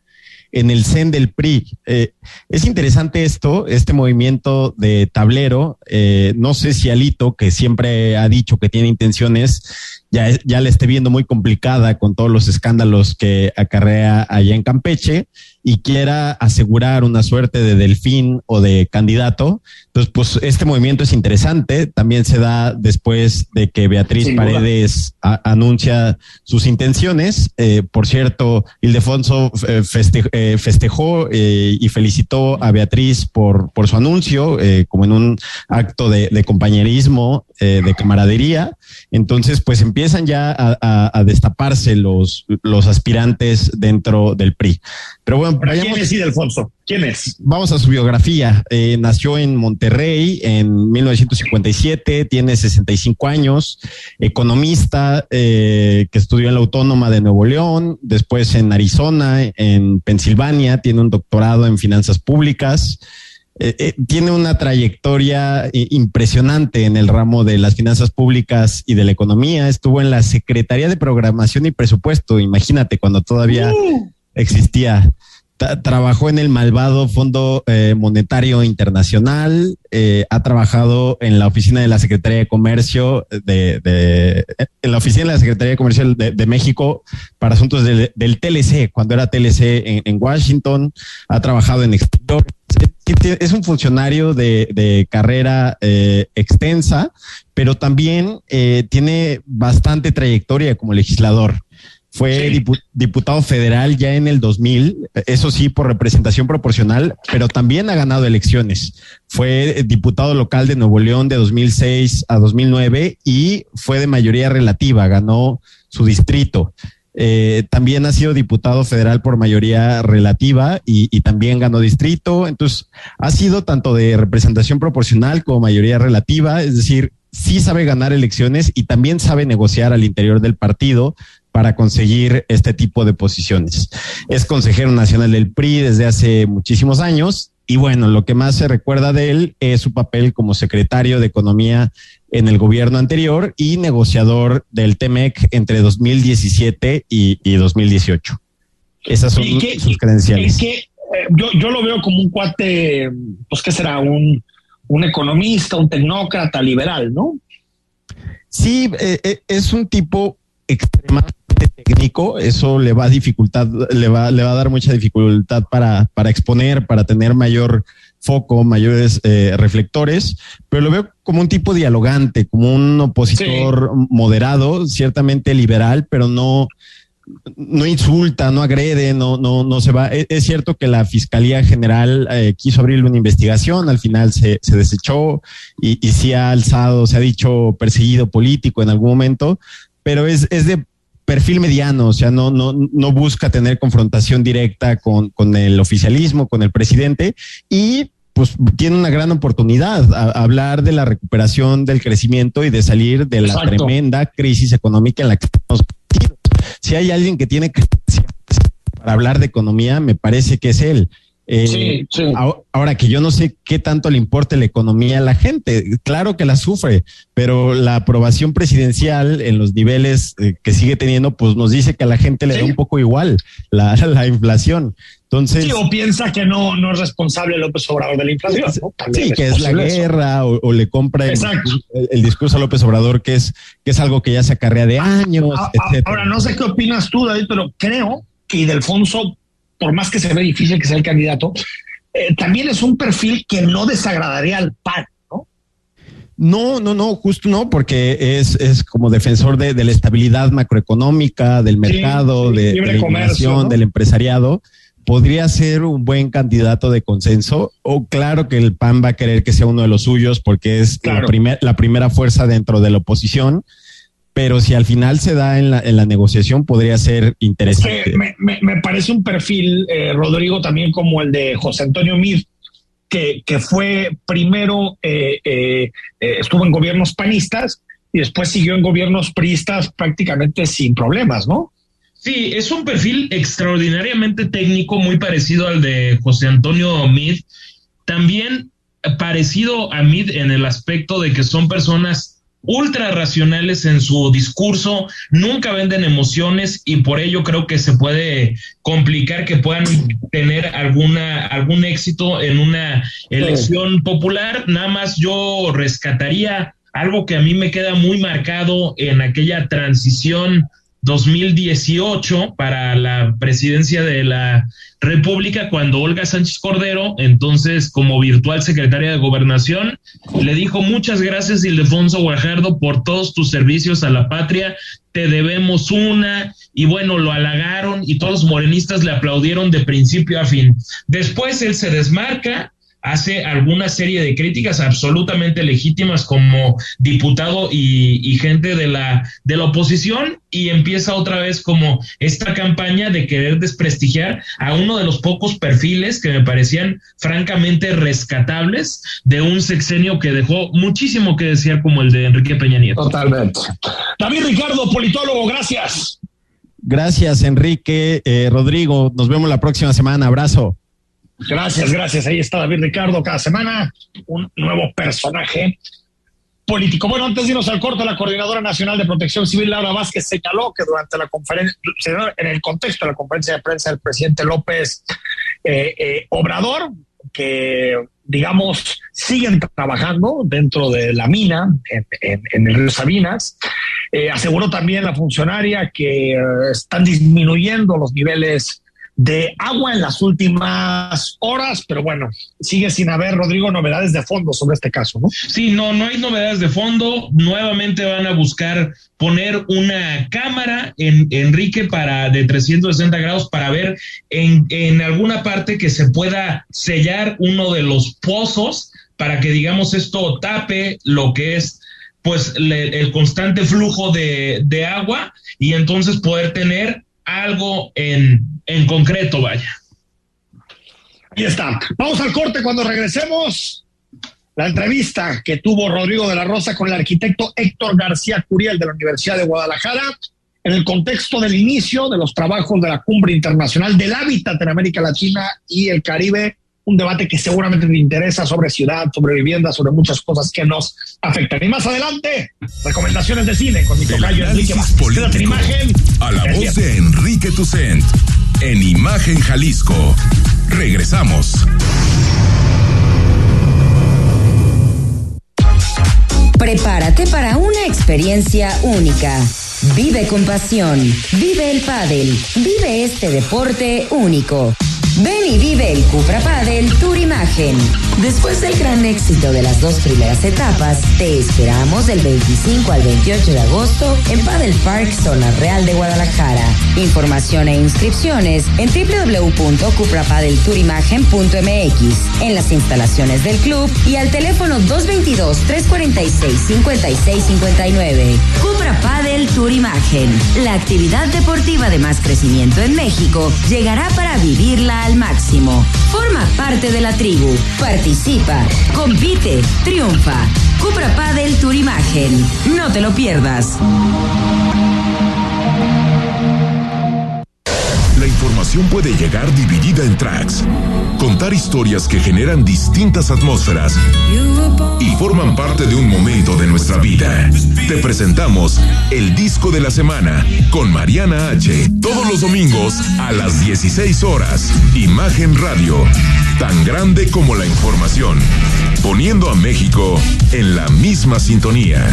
Speaker 15: en el CEN del PRI. Eh, es interesante esto, este movimiento de tablero. Eh, no sé si Alito, que siempre ha dicho que tiene intenciones, ya, ya la esté viendo muy complicada con todos los escándalos que acarrea allá en Campeche y quiera asegurar una suerte de delfín o de candidato. Entonces, pues este movimiento es interesante. También se da después de que Beatriz Sin Paredes anuncia sus intenciones. Eh, por cierto, Ildefonso eh, feste, eh, festejó eh, y felicitó a Beatriz por, por su anuncio, como en un acto de, de compañerismo, de camaradería. Entonces, pues empiezan ya a, a, a destaparse los, los aspirantes dentro del PRI. Pero bueno,
Speaker 2: ¿quién es Ildefonso? ¿Quién es?
Speaker 15: Vamos a su biografía. Eh, nació en Monterrey en 1957, tiene 65 años, economista eh, que estudió en la Autónoma de Nuevo León, después en Arizona, en Pensilvania, tiene un doctorado en finanzas públicas. Eh, eh, tiene una trayectoria eh, impresionante en el ramo de las finanzas públicas y de la economía. Estuvo en la Secretaría de Programación y Presupuesto, imagínate, cuando todavía uh. Existía. Trabajó en el malvado Fondo eh, Monetario Internacional, eh, ha trabajado en la oficina de la Secretaría de Comercio de, en la oficina de la Secretaría de Comercio de, México para asuntos de, del TLC, cuando era TLC en, Washington, ha trabajado en exterior. Es un funcionario de, de carrera eh, extensa, pero también eh, tiene bastante trayectoria como legislador. Fue sí. diputado federal ya en el 2000, eso sí, por representación proporcional, pero también ha ganado elecciones. Fue diputado local de Nuevo León de 2006 a 2009 y fue de mayoría relativa, ganó su distrito. Eh, también ha sido diputado federal por mayoría relativa y, y, también ganó distrito. Entonces, ha sido tanto de representación proporcional como mayoría relativa, es decir, sí sabe ganar elecciones y también sabe negociar al interior del partido para conseguir este tipo de posiciones. Es consejero nacional del PRI desde hace muchísimos años y bueno, lo que más se recuerda de él es su papel como secretario de Economía en el gobierno anterior y negociador del TEMEC entre 2017 y, y 2018. Esas son ¿Y qué, sus credenciales.
Speaker 2: Es que eh, yo, yo lo veo como un cuate, pues que será un, un economista, un tecnócrata liberal, ¿no?
Speaker 15: Sí, eh, eh, es un tipo extremadamente técnico, eso le va a dificultad, le va, le va a dar mucha dificultad para, para exponer, para tener mayor foco, mayores eh, reflectores, pero lo veo como un tipo dialogante, como un opositor moderado, ciertamente liberal, pero no, no insulta, no agrede, no, no, no se va. Es, es cierto que la Fiscalía General eh, quiso abrirle una investigación, al final se, se desechó y, y sí ha alzado, se ha dicho perseguido político en algún momento, pero es, es de perfil mediano, o sea, no, no, no busca tener confrontación directa con, con el oficialismo, con el presidente y pues tiene una gran oportunidad a, a hablar de la recuperación del crecimiento y de salir de la
Speaker 2: Exacto.
Speaker 15: tremenda crisis económica en la que estamos. Si hay alguien que tiene para hablar de economía, me parece que es él. Eh,
Speaker 2: Sí, sí.
Speaker 15: a- Ahora que yo no sé qué tanto le importa la economía a la gente, claro que la sufre, pero la aprobación presidencial en los niveles eh, que sigue teniendo, pues nos dice que a la gente le da un poco igual la, *laughs* la inflación. Entonces,
Speaker 2: Sí, o piensa que no, no es responsable López Obrador de la inflación.
Speaker 15: sí, que es la guerra o, o le compra el, el- el discurso a López Obrador, que es, que es algo que ya se acarrea de años,
Speaker 2: A- a-
Speaker 15: etcétera.
Speaker 2: Ahora, no sé qué opinas tú, David, pero creo que Ildefonso, por más que se ve difícil que sea el candidato, eh, también es un perfil que no desagradaría al PAN, ¿no?
Speaker 15: No, no, no, justo no, porque es, es como defensor de, de la estabilidad macroeconómica, del mercado,
Speaker 2: sí,
Speaker 15: de, de la
Speaker 2: ¿no?
Speaker 15: del empresariado. Podría ser un buen candidato de consenso, o claro que el PAN va a querer que sea uno de los suyos porque es la, primer- la primera fuerza dentro de la oposición, pero si al final se da en la, en la negociación podría ser
Speaker 2: Es
Speaker 15: interesante.
Speaker 2: que me, me- me parece un perfil, eh, Rodrigo, también como el de José Antonio Mir, que, que fue primero, eh, eh, eh, estuvo en gobiernos panistas y después siguió en gobiernos priistas prácticamente sin problemas, ¿no?
Speaker 3: Sí, es un perfil extraordinariamente técnico, muy parecido al de José Antonio Mid. También parecido a Mid en el aspecto de que son personas ultra racionales en su discurso, nunca venden emociones y por ello creo que se puede complicar que puedan tener alguna algún éxito en una elección popular. Nada más yo rescataría algo que a mí me queda muy marcado en aquella transición 2018 para la presidencia de la República cuando Olga Sánchez Cordero, entonces como virtual secretaria de Gobernación, le dijo muchas gracias Ildefonso Guajardo por todos tus servicios a la patria, te debemos una y bueno, lo halagaron y todos los morenistas le aplaudieron de principio a fin. Después él se desmarca, hace alguna serie de críticas absolutamente legítimas como diputado y, y, gente de la, de la oposición y empieza otra vez como esta campaña de querer desprestigiar a uno de los pocos perfiles que me parecían francamente rescatables de un sexenio que dejó muchísimo que desear como el de Enrique Peña Nieto.
Speaker 2: Totalmente. David Ricardo, politólogo, gracias.
Speaker 15: Gracias, Enrique. Eh, Rodrigo, nos vemos la próxima semana. Abrazo.
Speaker 2: Gracias, gracias. Ahí está David Ricardo cada semana, un nuevo personaje político. Bueno, antes de irnos al corto, la Coordinadora Nacional de Protección Civil, Laura Vázquez, señaló que durante la conferencia, en el contexto de la conferencia de prensa del presidente López eh, eh, Obrador, que digamos siguen trabajando dentro de la mina en, en, en el río Sabinas. Eh, aseguró también la funcionaria que están disminuyendo los niveles de agua en las últimas horas, pero bueno, sigue sin haber, Rodrigo, novedades de fondo sobre este caso, ¿no?
Speaker 3: Sí, no, no hay novedades de fondo. Nuevamente van a buscar poner una cámara en Enrique para de 360 grados para ver en, en alguna parte que se pueda sellar uno de los pozos para que digamos esto tape lo que es pues le, el constante flujo de, de agua y entonces poder tener algo en, en concreto, vaya.
Speaker 2: Ahí está. Vamos al corte cuando regresemos. La entrevista que tuvo Rodrigo de la Rosa con el arquitecto Héctor García Curiel de la Universidad de Guadalajara en el contexto del inicio de los trabajos de la Cumbre Internacional del Hábitat en América Latina y el Caribe, un debate que seguramente te interesa sobre ciudad, sobre vivienda, sobre muchas cosas que nos afectan. Y más adelante, recomendaciones de cine con mi tocayo Enrique Vázquez. imagen.
Speaker 1: A la voz de Enrique Tucent en Imagen Jalisco. Regresamos.
Speaker 11: Prepárate para una experiencia única. Vive con pasión. Vive el pádel. Vive este deporte único. Ven y vive el Cupra Padel Tour Imagen. Después del gran éxito de las dos primeras etapas, te esperamos del 25 al 28 de agosto en Padel Park, Zona Real de Guadalajara. Información e inscripciones en www.cuprapadeltourimagen.mx, en las instalaciones del club y al teléfono 222-346-5659. Cupra Padel Tour Imagen. La actividad deportiva de más crecimiento en México llegará para vivirla al máximo. Forma parte de la tribu. Participa, compite, triunfa. Cupra Padel Tour Imagen. No te lo pierdas.
Speaker 1: La información puede llegar dividida en tracks. Contar historias que generan distintas atmósferas y forman parte de un momento de nuestra vida. Te presentamos el disco de la semana con Mariana H. Todos los domingos a las 16 horas. Imagen Radio. Tan grande como la información. Poniendo a México en la misma sintonía.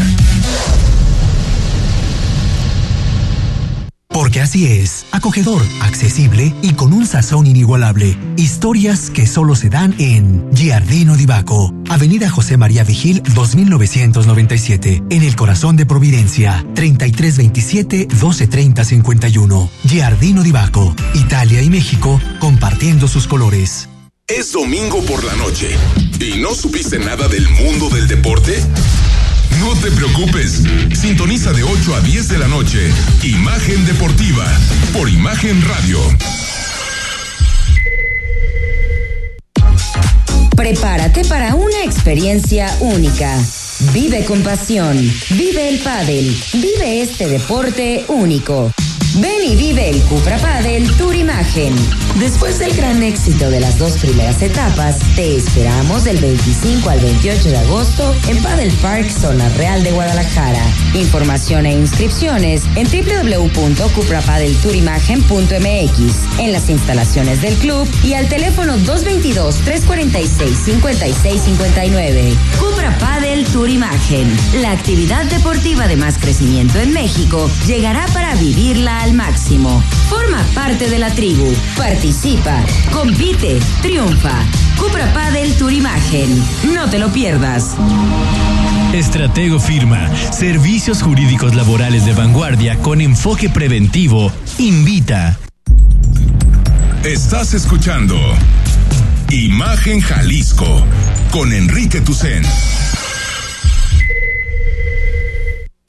Speaker 16: Porque así es, acogedor, accesible y con un sazón inigualable. Historias que solo se dan en Giardino di Baco, Avenida José María Vigil 2997, en el corazón de Providencia, 3327 1230 51. Giardino di Baco, Italia y México compartiendo sus colores.
Speaker 1: Es domingo por la noche y no supiste nada del mundo del deporte. No te preocupes. Sintoniza de 8 a 10 de la noche. Imagen Deportiva por Imagen Radio.
Speaker 11: Prepárate para una experiencia única. Vive con pasión. Vive el pádel. Vive este deporte único. Ven y vive el Cupra Padel Tour Imagen. Después del gran éxito de las dos primeras etapas, te esperamos del 25 al 28 de agosto en Padel Park, Zona Real de Guadalajara. Información e inscripciones en www.cuprapadeltourimagen.mx, en las instalaciones del club y al teléfono 222-346-5659. Cupra Padel Tour Imagen. La actividad deportiva de más crecimiento en México llegará para vivirla al máximo. Forma parte de la tribu. Participa, compite, triunfa. Cupra Padel Tour Imagen. No te lo pierdas.
Speaker 12: Estratego Firma, servicios jurídicos laborales de vanguardia con enfoque preventivo, invita.
Speaker 1: Estás escuchando Imagen Jalisco con Enrique Tucen.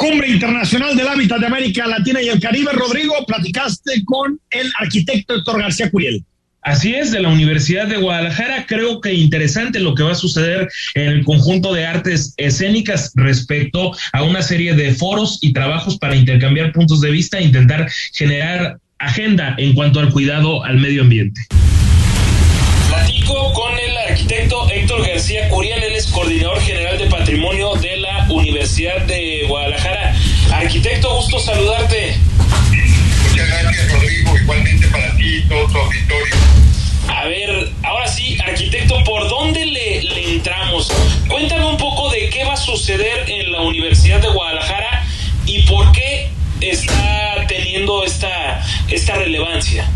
Speaker 2: Cumbre Internacional del Hábitat de América Latina y el Caribe. Rodrigo, platicaste con el arquitecto Héctor García Curiel.
Speaker 3: Así es, de la Universidad de Guadalajara. Creo que interesante lo que va a suceder en el conjunto de artes escénicas respecto a una serie de foros y trabajos para intercambiar puntos de vista e intentar generar agenda en cuanto al cuidado al medio ambiente. Platico con el arquitecto Héctor García Curiel, él es coordinador general de patrimonio de Universidad de Guadalajara. Arquitecto, gusto saludarte.
Speaker 17: Muchas gracias, Rodrigo. Igualmente para ti y todo tu auditorio.
Speaker 3: A ver, ahora sí, arquitecto, ¿por dónde le, le, entramos? Cuéntame un poco de qué va a suceder en la Universidad de Guadalajara y por qué está teniendo esta, esta relevancia.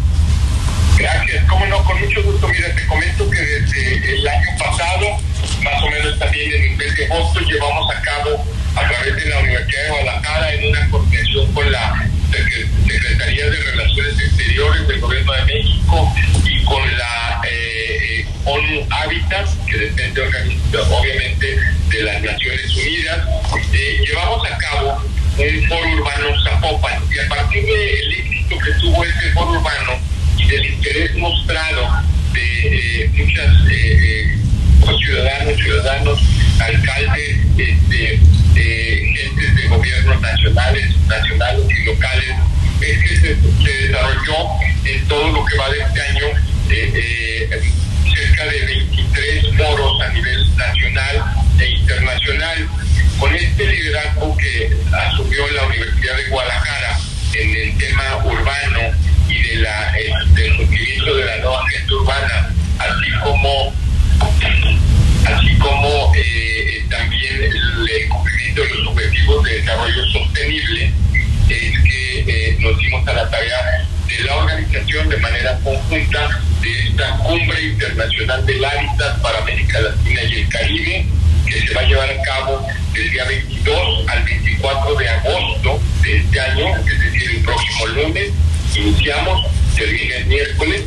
Speaker 17: Gracias, cómo no, con mucho gusto. Mira, te comento que desde el año pasado, más o menos también en el mes de agosto, llevamos a cabo a través de la Universidad de Guadalajara en una coordinación con la Secretaría de Relaciones Exteriores del Gobierno de México y con la eh, ONU Habitat, que depende obviamente de las Naciones Unidas, eh, llevamos a cabo un foro urbano Zapopan y a partir del éxito que tuvo este foro urbano y del interés mostrado de eh, muchas eh, ciudadanos, ciudadanos, alcaldes, este, gentes de gobiernos nacionales, nacionales y locales, es que se, desarrolló en todo lo que va de este año cerca de 23 foros a nivel nacional e internacional. Con este liderazgo que asumió la Universidad de Guadalajara en el tema urbano de la, del cumplimiento de la nueva agenda urbana, así como, así como eh, también el, el, cumplimiento de los objetivos de desarrollo sostenible, eh, a la tarea de la organización de manera conjunta de esta cumbre internacional del hábitat para América Latina y el Caribe, que se va a llevar a cabo del día 22 al 24 de agosto de este año, es decir, el próximo lunes. Iniciamos, termina el miércoles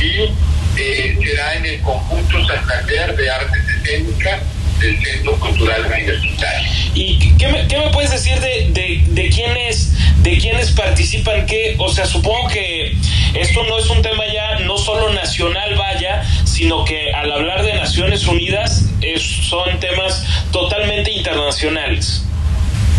Speaker 17: y eh, será en el conjunto Santander de Artes Escénicas del Centro Cultural Universitario.
Speaker 3: ¿Y qué me, qué me puedes decir de, de, de, quiénes, de quiénes participan? ¿Qué? O sea, supongo que esto no es un tema ya no solo nacional, vaya, sino que al hablar de Naciones Unidas es, son temas totalmente internacionales.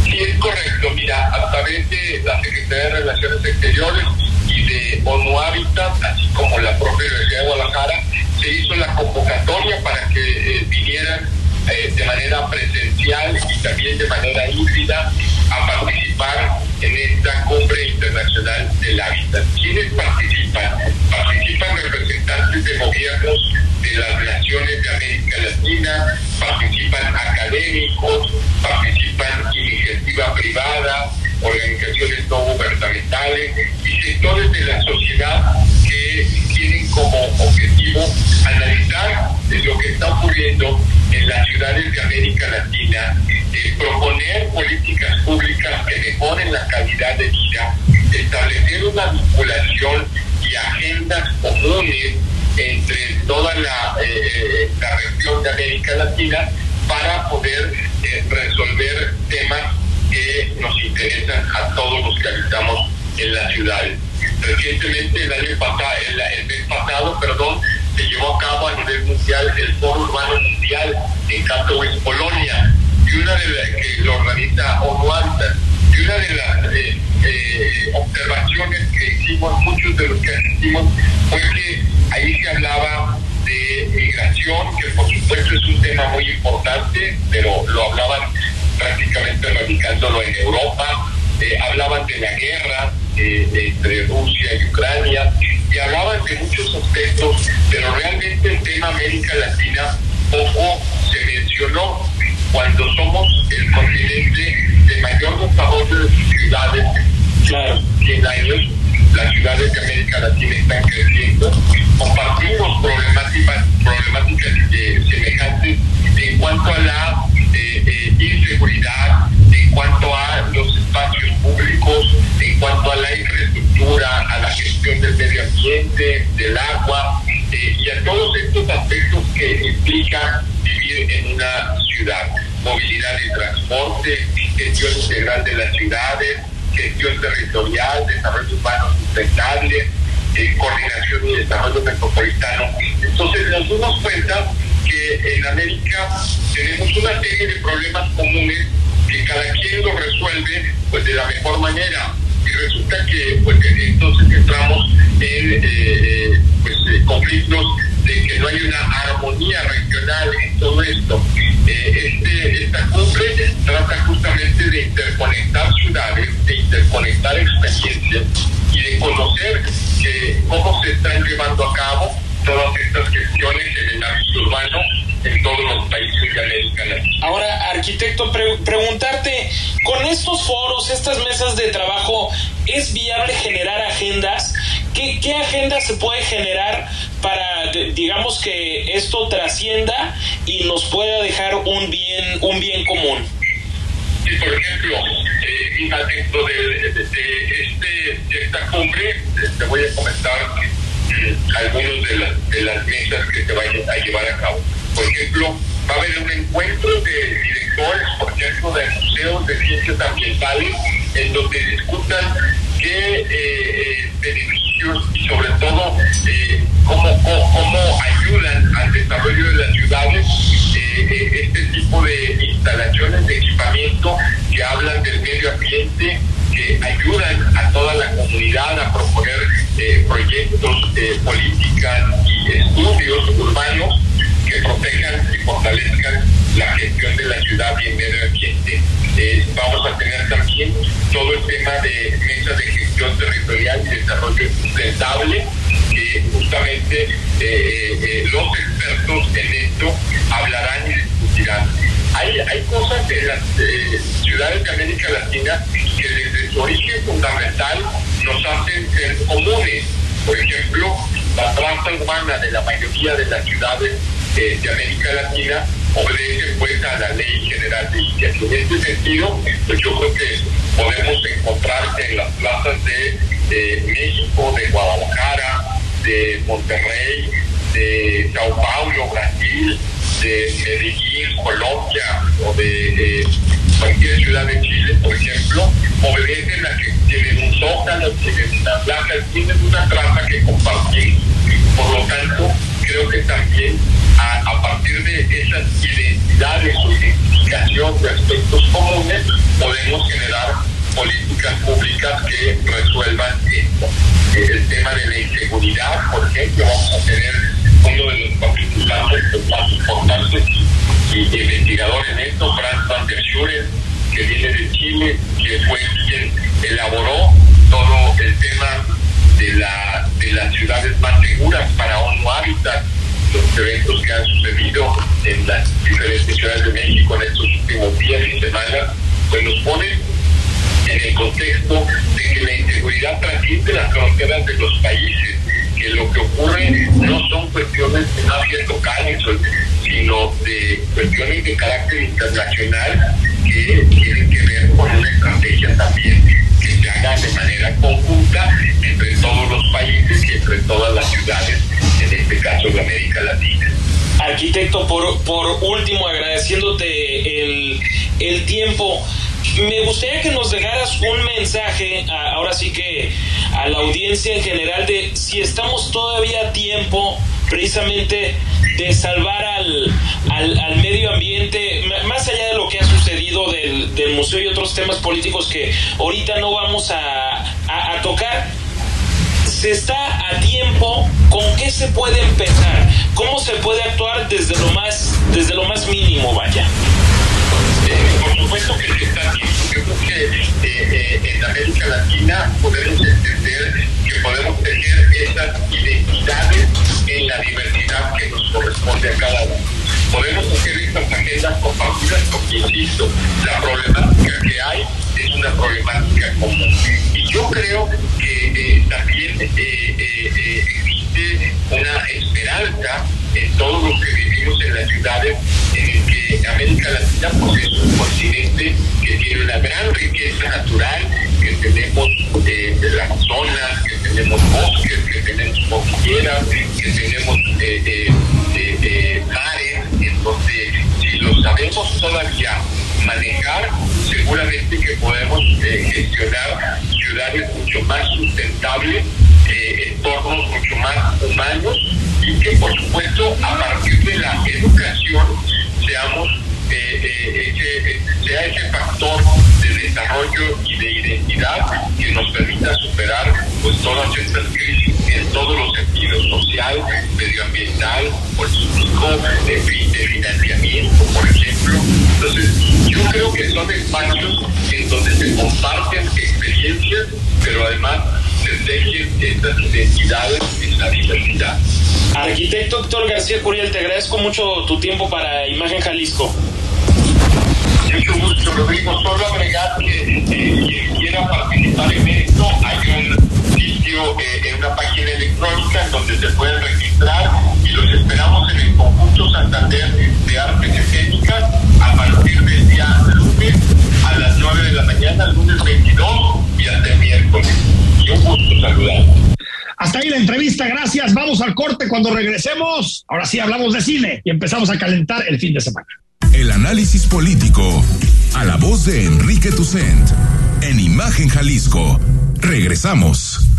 Speaker 17: Sí, es correcto. Mira, a través de la Secretaría de Relaciones Exteriores y de ONU Habitat, así como la propia Universidad de Guadalajara, se hizo la convocatoria para que eh, vinieran eh, de manera presencial y también de manera híbrida a participar en esta cumbre internacional del hábitat. ¿Quiénes participan? Participan representantes de gobiernos de las naciones de América Latina, participan académicos, participan iniciativa privada, organizaciones no gubernamentales y sectores de la sociedad que tienen como objetivo analizar lo que está ocurriendo en las ciudades de América Latina, eh, proponer políticas públicas que mejoren la calidad de vida, establecer una vinculación y agendas comunes entre toda la, eh, la región de América Latina para poder eh, resolver temas que nos interesan a todos los que habitamos en las ciudades. Recientemente, el año pasado, el, el mes pasado, perdón, se llevó a cabo a nivel mundial el Foro Urbano Mundial en Katowice, Polonia, y una de las que lo organiza ONU y una de las eh, eh, observaciones que hicimos, muchos de los que asistimos, fue que ahí se hablaba de migración, que por supuesto es un tema muy importante, pero lo hablaban prácticamente radicándolo en Europa, eh, hablaban de la guerra eh, entre Rusia y Ucrania, y hablaban de muchos aspectos, pero realmente el tema América Latina poco se mencionó cuando somos el continente de mayor desarrollo de ciudades. Claro. 100 años, las ciudades de América Latina están creciendo. Compartimos problemáticas, problemáticas eh, semejantes en cuanto a la eh, inseguridad, en cuanto a los espacios públicos, en cuanto a la infraestructura, a la gestión del medio ambiente, del agua eh, y a todos estos aspectos que implica vivir en una ciudad. Movilidad y transporte, gestión integral de las ciudades, gestión territorial, desarrollo urbano sustentable, eh, coordinación y desarrollo metropolitano. Entonces nos damos cuenta que en América tenemos una serie de problemas comunes que cada quien lo resuelve pues de la mejor manera y resulta que pues entonces entramos en eh, pues, eh, conflictos de que no hay una armonía regional en todo esto. Eh, este, esta cumbre trata justamente de interconectar ciudades, de interconectar experiencias y de conocer que, cómo se están llevando a cabo todas estas gestiones en el ámbito urbano en todos los países de América Latina.
Speaker 3: Ahora, arquitecto, pre preguntarte, con estos foros, estas mesas de trabajo, ¿es viable generar agendas? ¿Qué, ¿Qué agenda se puede generar para, digamos, que esto trascienda y nos pueda dejar un bien, un bien común?
Speaker 17: Sí, por ejemplo, eh, dentro de, de, de, este, de esta cumbre, te voy a comentar eh, algunos de, la, de las mesas que se vayan a llevar a cabo. Por ejemplo, va a haber un encuentro de directores, por ejemplo, de museos de ciencias ambientales, en donde discutan qué eh, eh, beneficios y sobre todo eh, cómo, cómo, cómo, ayudan al desarrollo de las ciudades este tipo de instalaciones de equipamiento que hablan del medio ambiente, que ayudan a toda la comunidad a proponer proyectos, políticas y estudios urbanos que protejan y fortalezcan la gestión de la ciudad y el medio ambiente. Eh, vamos a tener también todo el tema de mesa de gestión territorial y desarrollo sustentable, que justamente eh, eh, los expertos en esto hablarán y discutirán. Hay, hay cosas en las ciudades de América Latina que desde su origen fundamental nos hacen ser comunes. Por ejemplo, la traza urbana de la mayoría de las ciudades eh, de América Latina obedece pues a la ley general de Indias. En este sentido, pues yo creo que podemos encontrar en las plazas de, México, de Guadalajara, de Monterrey, de Sao Paulo, Brasil, de Medellín, Colombia o de eh, cualquier ciudad de Chile, por ejemplo, obedecen a que tienen un zócalo, tienen una plaza, tienen una traza que compartir. Por lo tanto, creo que también a, partir de esas identidades o identificación de aspectos comunes podemos generar políticas públicas que resuelvan esto. El tema de la inseguridad, por ejemplo, vamos a tener uno de los participantes más importantes y, investigador en esto, Franz van der Schuren, que viene de Chile, que fue quien elaboró todo el tema de, la, de las ciudades más seguras para ONU Habitat, los eventos que han sucedido en las diferentes ciudades de México en estos últimos días y semanas, pues nos ponen en el contexto de que la inseguridad trasciende las fronteras de los países, que lo que ocurre no son cuestiones de mafias locales, sino de cuestiones de carácter internacional que tienen que ver con una estrategia también de manera conjunta entre todos los países y entre todas las ciudades, en este caso de América Latina.
Speaker 3: Arquitecto, por, por último, agradeciéndote el, el tiempo, me gustaría que nos dejaras un mensaje, ahora sí que a la audiencia en general, de si estamos todavía a tiempo precisamente de salvar al, al, medio ambiente, más allá de lo que ha sucedido del, del, museo y otros temas políticos que ahorita no vamos a, a, tocar. Se está a tiempo, ¿con qué se puede empezar? ¿Cómo se puede actuar desde lo más, desde lo más mínimo, vaya?
Speaker 17: Eh, por supuesto que está a tiempo. Compartidas porque, insisto, la problemática que hay es una problemática común. Y yo creo que eh, también eh, eh, existe una esperanza en todos los que vivimos en las ciudades, en el que América Latina es un continente que tiene una gran riqueza natural, que tenemos las Amazonas, que tenemos bosques, que tenemos cordilleras, que tenemos lo sabemos todavía manejar, seguramente que podemos gestionar ciudades mucho más sustentables, entornos mucho más humanos y que por supuesto a partir de la educación seamos ese, sea ese factor de desarrollo y de identidad que nos permita superar pues todas estas crisis en todos los sentidos, social, medioambiental, político, de, de financiamiento, por ejemplo. Entonces, yo creo que son espacios en donde se comparten experiencias, pero además se tejen estas identidades en la diversidad.
Speaker 3: Arquitecto Héctor García Curiel, te agradezco mucho tu tiempo para Imagen Jalisco
Speaker 17: mucho gusto, Rodrigo. Solo agregar que eh, quien quiera participar en esto, hay un sitio, eh, en una página electrónica en donde se pueden registrar y los esperamos en el conjunto Santander de Artes Escénicas a partir del día lunes a las 9 de la mañana, lunes 22 y hasta el miércoles. Y un gusto saludar.
Speaker 2: Hasta ahí la entrevista, gracias. Vamos al corte cuando regresemos. Ahora sí hablamos de cine y empezamos a calentar el fin de semana.
Speaker 1: El análisis político. A la voz de Enrique Tucent. En Imagen Jalisco. Regresamos.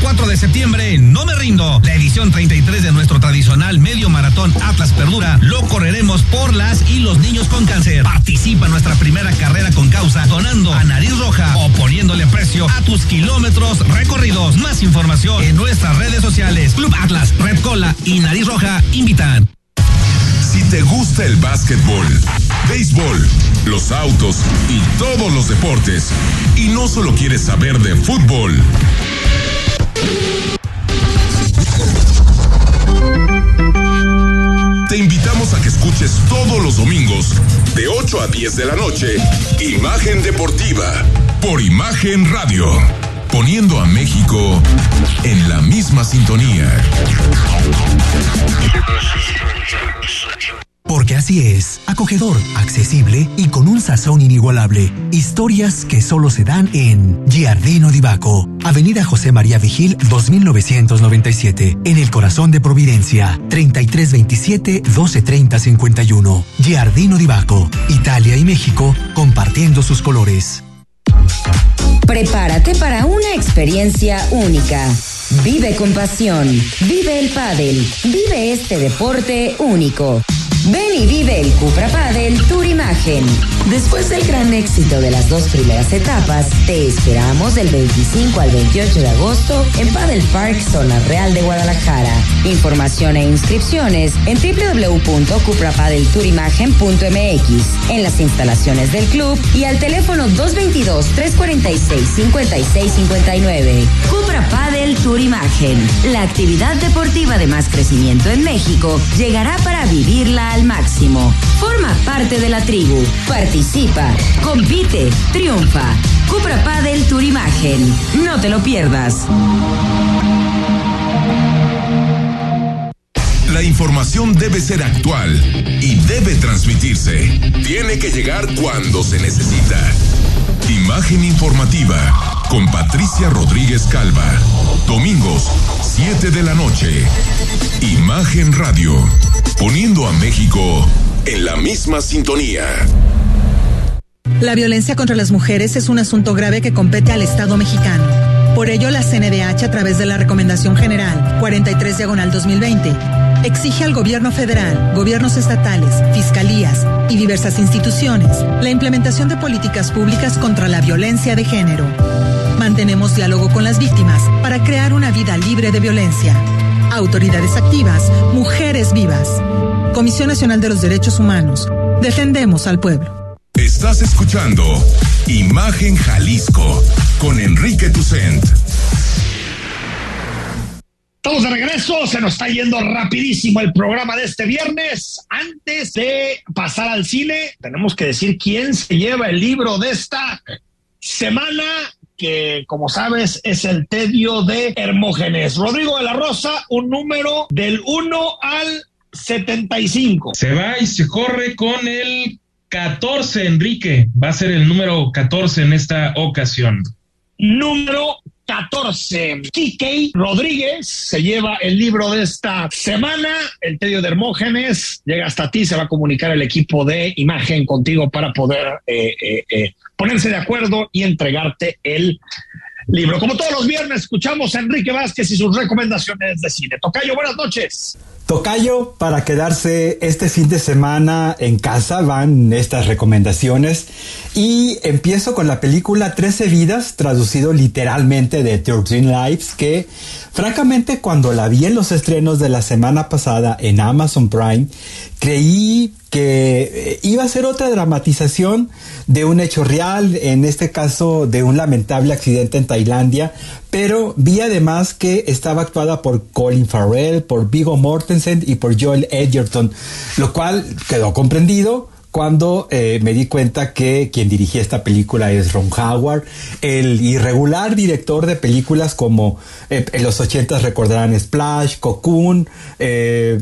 Speaker 10: Este 4 de septiembre, no me rindo. La edición 33 de nuestro tradicional medio maratón Atlas Perdura lo correremos por las y los niños con cáncer. Participa en nuestra primera carrera con causa donando a nariz roja o poniéndole precio a tus kilómetros recorridos. Más información en nuestras redes sociales. Club Atlas, Red Cola y Nariz Roja invitan.
Speaker 1: Si te gusta el básquetbol, béisbol, los autos y todos los deportes, y no solo quieres saber de fútbol, te invitamos a que escuches todos los domingos, de 8 a 10 de la noche, Imagen Deportiva por Imagen Radio, poniendo a México en la misma sintonía.
Speaker 16: Porque así es, acogedor, accesible y con un sazón inigualable. Historias que solo se dan en Giardino di Baco, Avenida José María Vigil 2997, en el corazón de Providencia, 3327 1230 51. Giardino di Baco, Italia y México compartiendo sus colores.
Speaker 11: Prepárate para una experiencia única. Vive con pasión. Vive el pádel. Vive este deporte único. Ven y vive el Cupra Padel Tour Imagen. Después del gran éxito de las dos primeras etapas, te esperamos del 25 al 28 de agosto en Padel Park, Zona Real de Guadalajara. Información e inscripciones en www.cuprapadeltourimagen.mx, en las instalaciones del club y al teléfono 222-346-5659. Cupra Padel Tour Imagen. La actividad deportiva de más crecimiento en México llegará para vivirla al máximo. Forma parte de la tribu. Participa, compite, triunfa. Cupra Padel Tour Imagen. No te lo pierdas.
Speaker 1: La información debe ser actual y debe transmitirse. Tiene que llegar cuando se necesita. Imagen informativa con Patricia Rodríguez Calva. Domingos, 7 de la noche. Imagen Radio. Poniendo a México en la misma sintonía.
Speaker 18: La violencia contra las mujeres es un asunto grave que compete al Estado mexicano. Por ello, la CNDH, a través de la Recomendación General 43 Diagonal 2020, exige al gobierno federal, gobiernos estatales, fiscalías y diversas instituciones la implementación de políticas públicas contra la violencia de género. Mantenemos diálogo con las víctimas para crear una vida libre de violencia. Autoridades activas, mujeres vivas. Comisión Nacional de los Derechos Humanos. Defendemos al pueblo.
Speaker 1: Estás escuchando Imagen Jalisco con Enrique Tucent.
Speaker 2: Estamos de regreso, se nos está yendo rapidísimo el programa de este viernes. Antes de pasar al cine, tenemos que decir quién se lleva el libro de esta semana, que como sabes es el tedio de Hermógenes. Rodrigo de la Rosa, un número del 1 al 75.
Speaker 3: Se va y se corre con el 14, Enrique. Va a ser el número 14 en esta ocasión.
Speaker 2: Número 14. Kikei Rodríguez se lleva el libro de esta semana. El tedio de Hermógenes llega hasta ti. Se va a comunicar el equipo de imagen contigo para poder eh, eh, eh, ponerse de acuerdo y entregarte el libro. Como todos los viernes, escuchamos a Enrique Vázquez y sus recomendaciones de cine. Tocayo, buenas noches.
Speaker 19: Tocayo, para quedarse este fin de semana en casa van estas recomendaciones. Y empiezo con la película 13 vidas, traducido literalmente de 13 Lives, que francamente cuando la vi en los estrenos de la semana pasada en Amazon Prime, creí que eh, iba a ser otra dramatización de un hecho real, en este caso de un lamentable accidente en Tailandia, pero vi además que estaba actuada por Colin Farrell, por Vigo Mortensen y por Joel Edgerton, lo cual quedó comprendido cuando eh, me di cuenta que quien dirigía esta película es Ron Howard, el irregular director de películas como eh, en los 80 recordarán Splash, Cocoon, eh,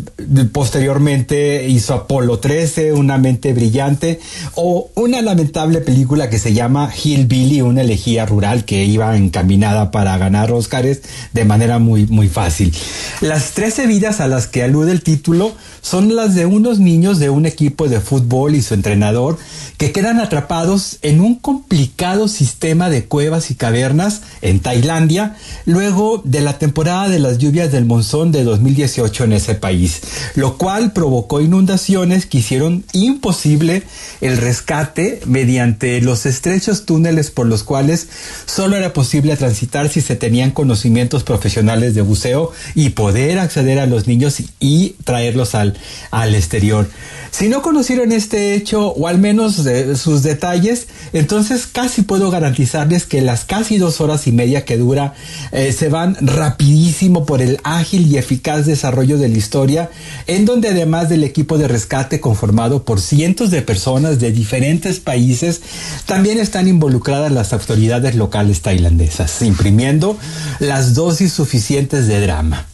Speaker 19: posteriormente hizo Apolo 13, Una mente brillante, o una lamentable película que se llama Hillbilly, una elegía rural que iba encaminada para ganar Oscars de manera muy, muy fácil. Las 13 vidas a las que alude el título son las de unos niños de un equipo de fútbol y su entrenador que quedan atrapados en un complicado sistema de cuevas y cavernas en Tailandia luego de la temporada de las lluvias del monzón de 2018 en ese país, lo cual provocó inundaciones que hicieron imposible el rescate mediante los estrechos túneles por los cuales solo era posible transitar si se tenían conocimientos profesionales de buceo y poder acceder a los niños y traerlos al, al exterior. Si no conocieron este hecho, o al menos de sus detalles, entonces casi puedo garantizarles que las casi dos horas y media que dura eh, se van rapidísimo por el ágil y eficaz desarrollo de la historia, en donde además del equipo de rescate conformado por cientos de personas de diferentes países, también están involucradas las autoridades locales tailandesas, imprimiendo las dosis suficientes de drama.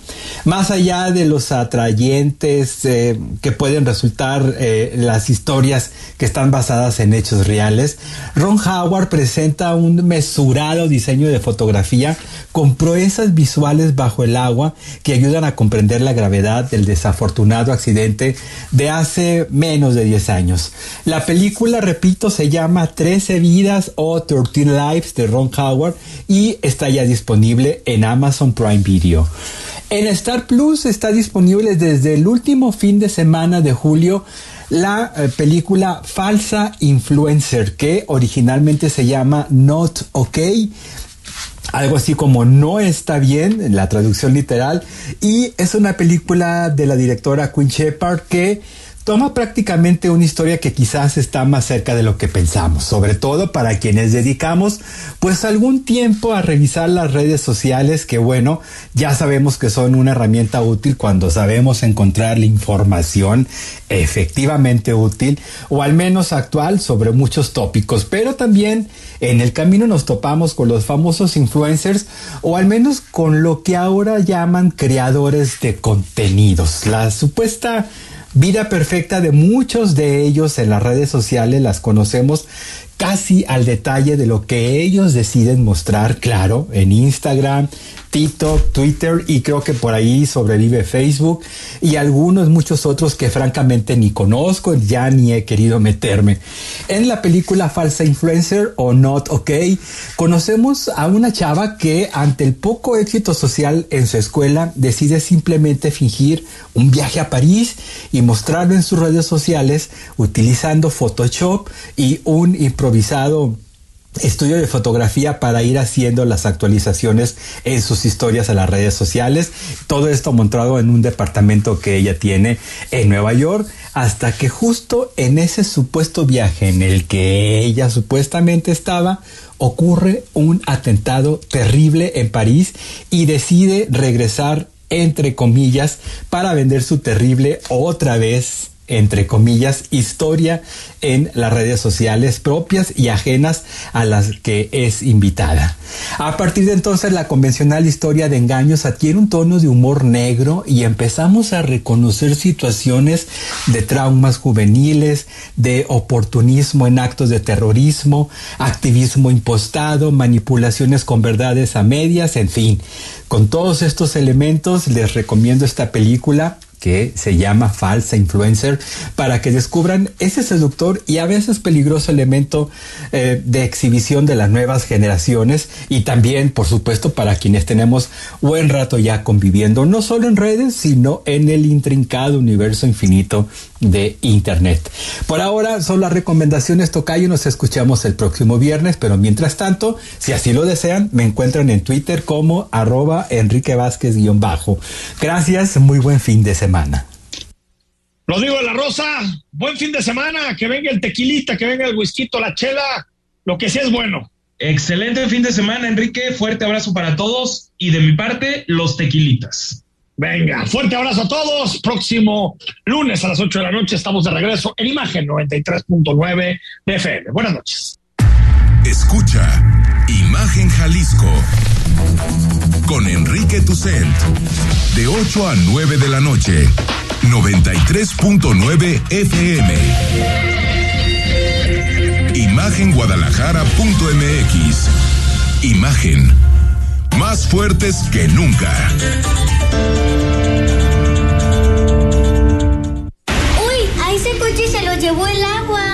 Speaker 19: Más allá de los atrayentes eh, que pueden resultar eh, las historias que están basadas en hechos reales, Ron Howard presenta un mesurado diseño de fotografía con proezas visuales bajo el agua que ayudan a comprender la gravedad del desafortunado accidente de hace menos de 10 años. La película, repito, se llama 13 vidas o 13 Lives de Ron Howard y está ya disponible en Amazon Prime Video. En Star Plus está disponible desde el último fin de semana de julio la eh, película Falsa Influencer, que originalmente se llama Not OK. Algo así como no está bien, la traducción literal, y es una película de la directora Queen Shepard que toma prácticamente una historia que quizás está más cerca de lo que pensamos, sobre todo para quienes dedicamos pues algún tiempo a revisar las redes sociales que bueno, ya sabemos que son una herramienta útil cuando sabemos encontrar la información efectivamente útil o al menos actual sobre muchos tópicos, pero también en el camino nos topamos con los famosos influencers o al menos con lo que ahora llaman creadores de contenidos, la supuesta Vida perfecta de muchos de ellos en las redes sociales las conocemos casi al detalle de lo que ellos deciden mostrar, claro, en Instagram, TikTok, Twitter y creo que por ahí sobrevive Facebook y algunos muchos otros que francamente ni conozco, ya ni he querido meterme. En la película Falsa Influencer o Not OK, conocemos a una chava que ante el poco éxito social en su escuela decide simplemente fingir un viaje a París y mostrarlo en sus redes sociales utilizando Photoshop y un improvisado estudio de fotografía para ir haciendo las actualizaciones en sus historias a las redes sociales. Todo esto montado en un departamento que ella tiene en Nueva York, hasta que justo en ese supuesto viaje en el que ella supuestamente estaba, ocurre un atentado terrible en París y decide regresar entre comillas para vender su terrible otra vez entre comillas, historia en las redes sociales propias y ajenas a las que es invitada. A partir de entonces la convencional historia de engaños adquiere un tono de humor negro y empezamos a reconocer situaciones de traumas juveniles, de oportunismo en actos de terrorismo, activismo impostado, manipulaciones con verdades a medias, en fin. Con todos estos elementos les recomiendo esta película que se llama falsa influencer para que descubran ese seductor y a veces peligroso elemento eh, de exhibición de las nuevas generaciones y también por supuesto para quienes tenemos buen rato ya conviviendo no solo en redes sino en el intrincado universo infinito de internet. Por ahora son las recomendaciones Tocayo, nos escuchamos el próximo viernes, pero mientras tanto, si así lo desean, me encuentran en Twitter como arroba Enrique Vázquez-bajo. Gracias, muy buen fin de semana.
Speaker 2: Rodrigo de la Rosa, buen fin de semana, que venga el tequilita, que venga el whisky, la chela, lo que sea es bueno.
Speaker 3: Excelente fin de semana, Enrique, fuerte abrazo para todos y de mi parte, los tequilitas.
Speaker 2: Venga, fuerte abrazo a todos. Próximo lunes a las 8 de la noche estamos de regreso en Imagen 93.9 de FM. Buenas noches.
Speaker 1: Escucha Imagen Jalisco con Enrique Tucent de 8 a 9 de la noche 93.9 FM. Imagenguadalajara.mx. Imagen más fuertes que nunca.
Speaker 20: ¡Uy! A ese coche se lo llevó el agua.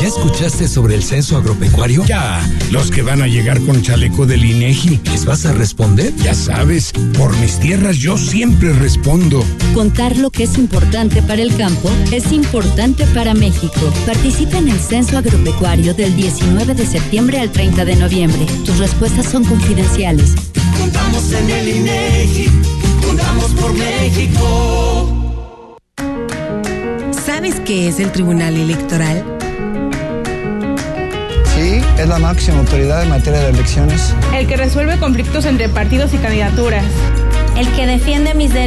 Speaker 21: ¿Ya escuchaste sobre el censo agropecuario?
Speaker 22: Ya, los que van a llegar con chaleco del INEGI.
Speaker 21: ¿Les vas a responder?
Speaker 22: Ya sabes, por mis tierras yo siempre respondo.
Speaker 23: Contar lo que es importante para el campo es importante para México. Participa en el censo agropecuario del 19 de septiembre al 30 de noviembre. Tus respuestas son confidenciales.
Speaker 22: Contamos en el INEGI, contamos por México.
Speaker 24: ¿Sabes qué es el Tribunal Electoral?
Speaker 25: Sí, es la máxima autoridad en materia de elecciones.
Speaker 26: El que resuelve conflictos entre partidos y candidaturas.
Speaker 27: El que defiende mis derechos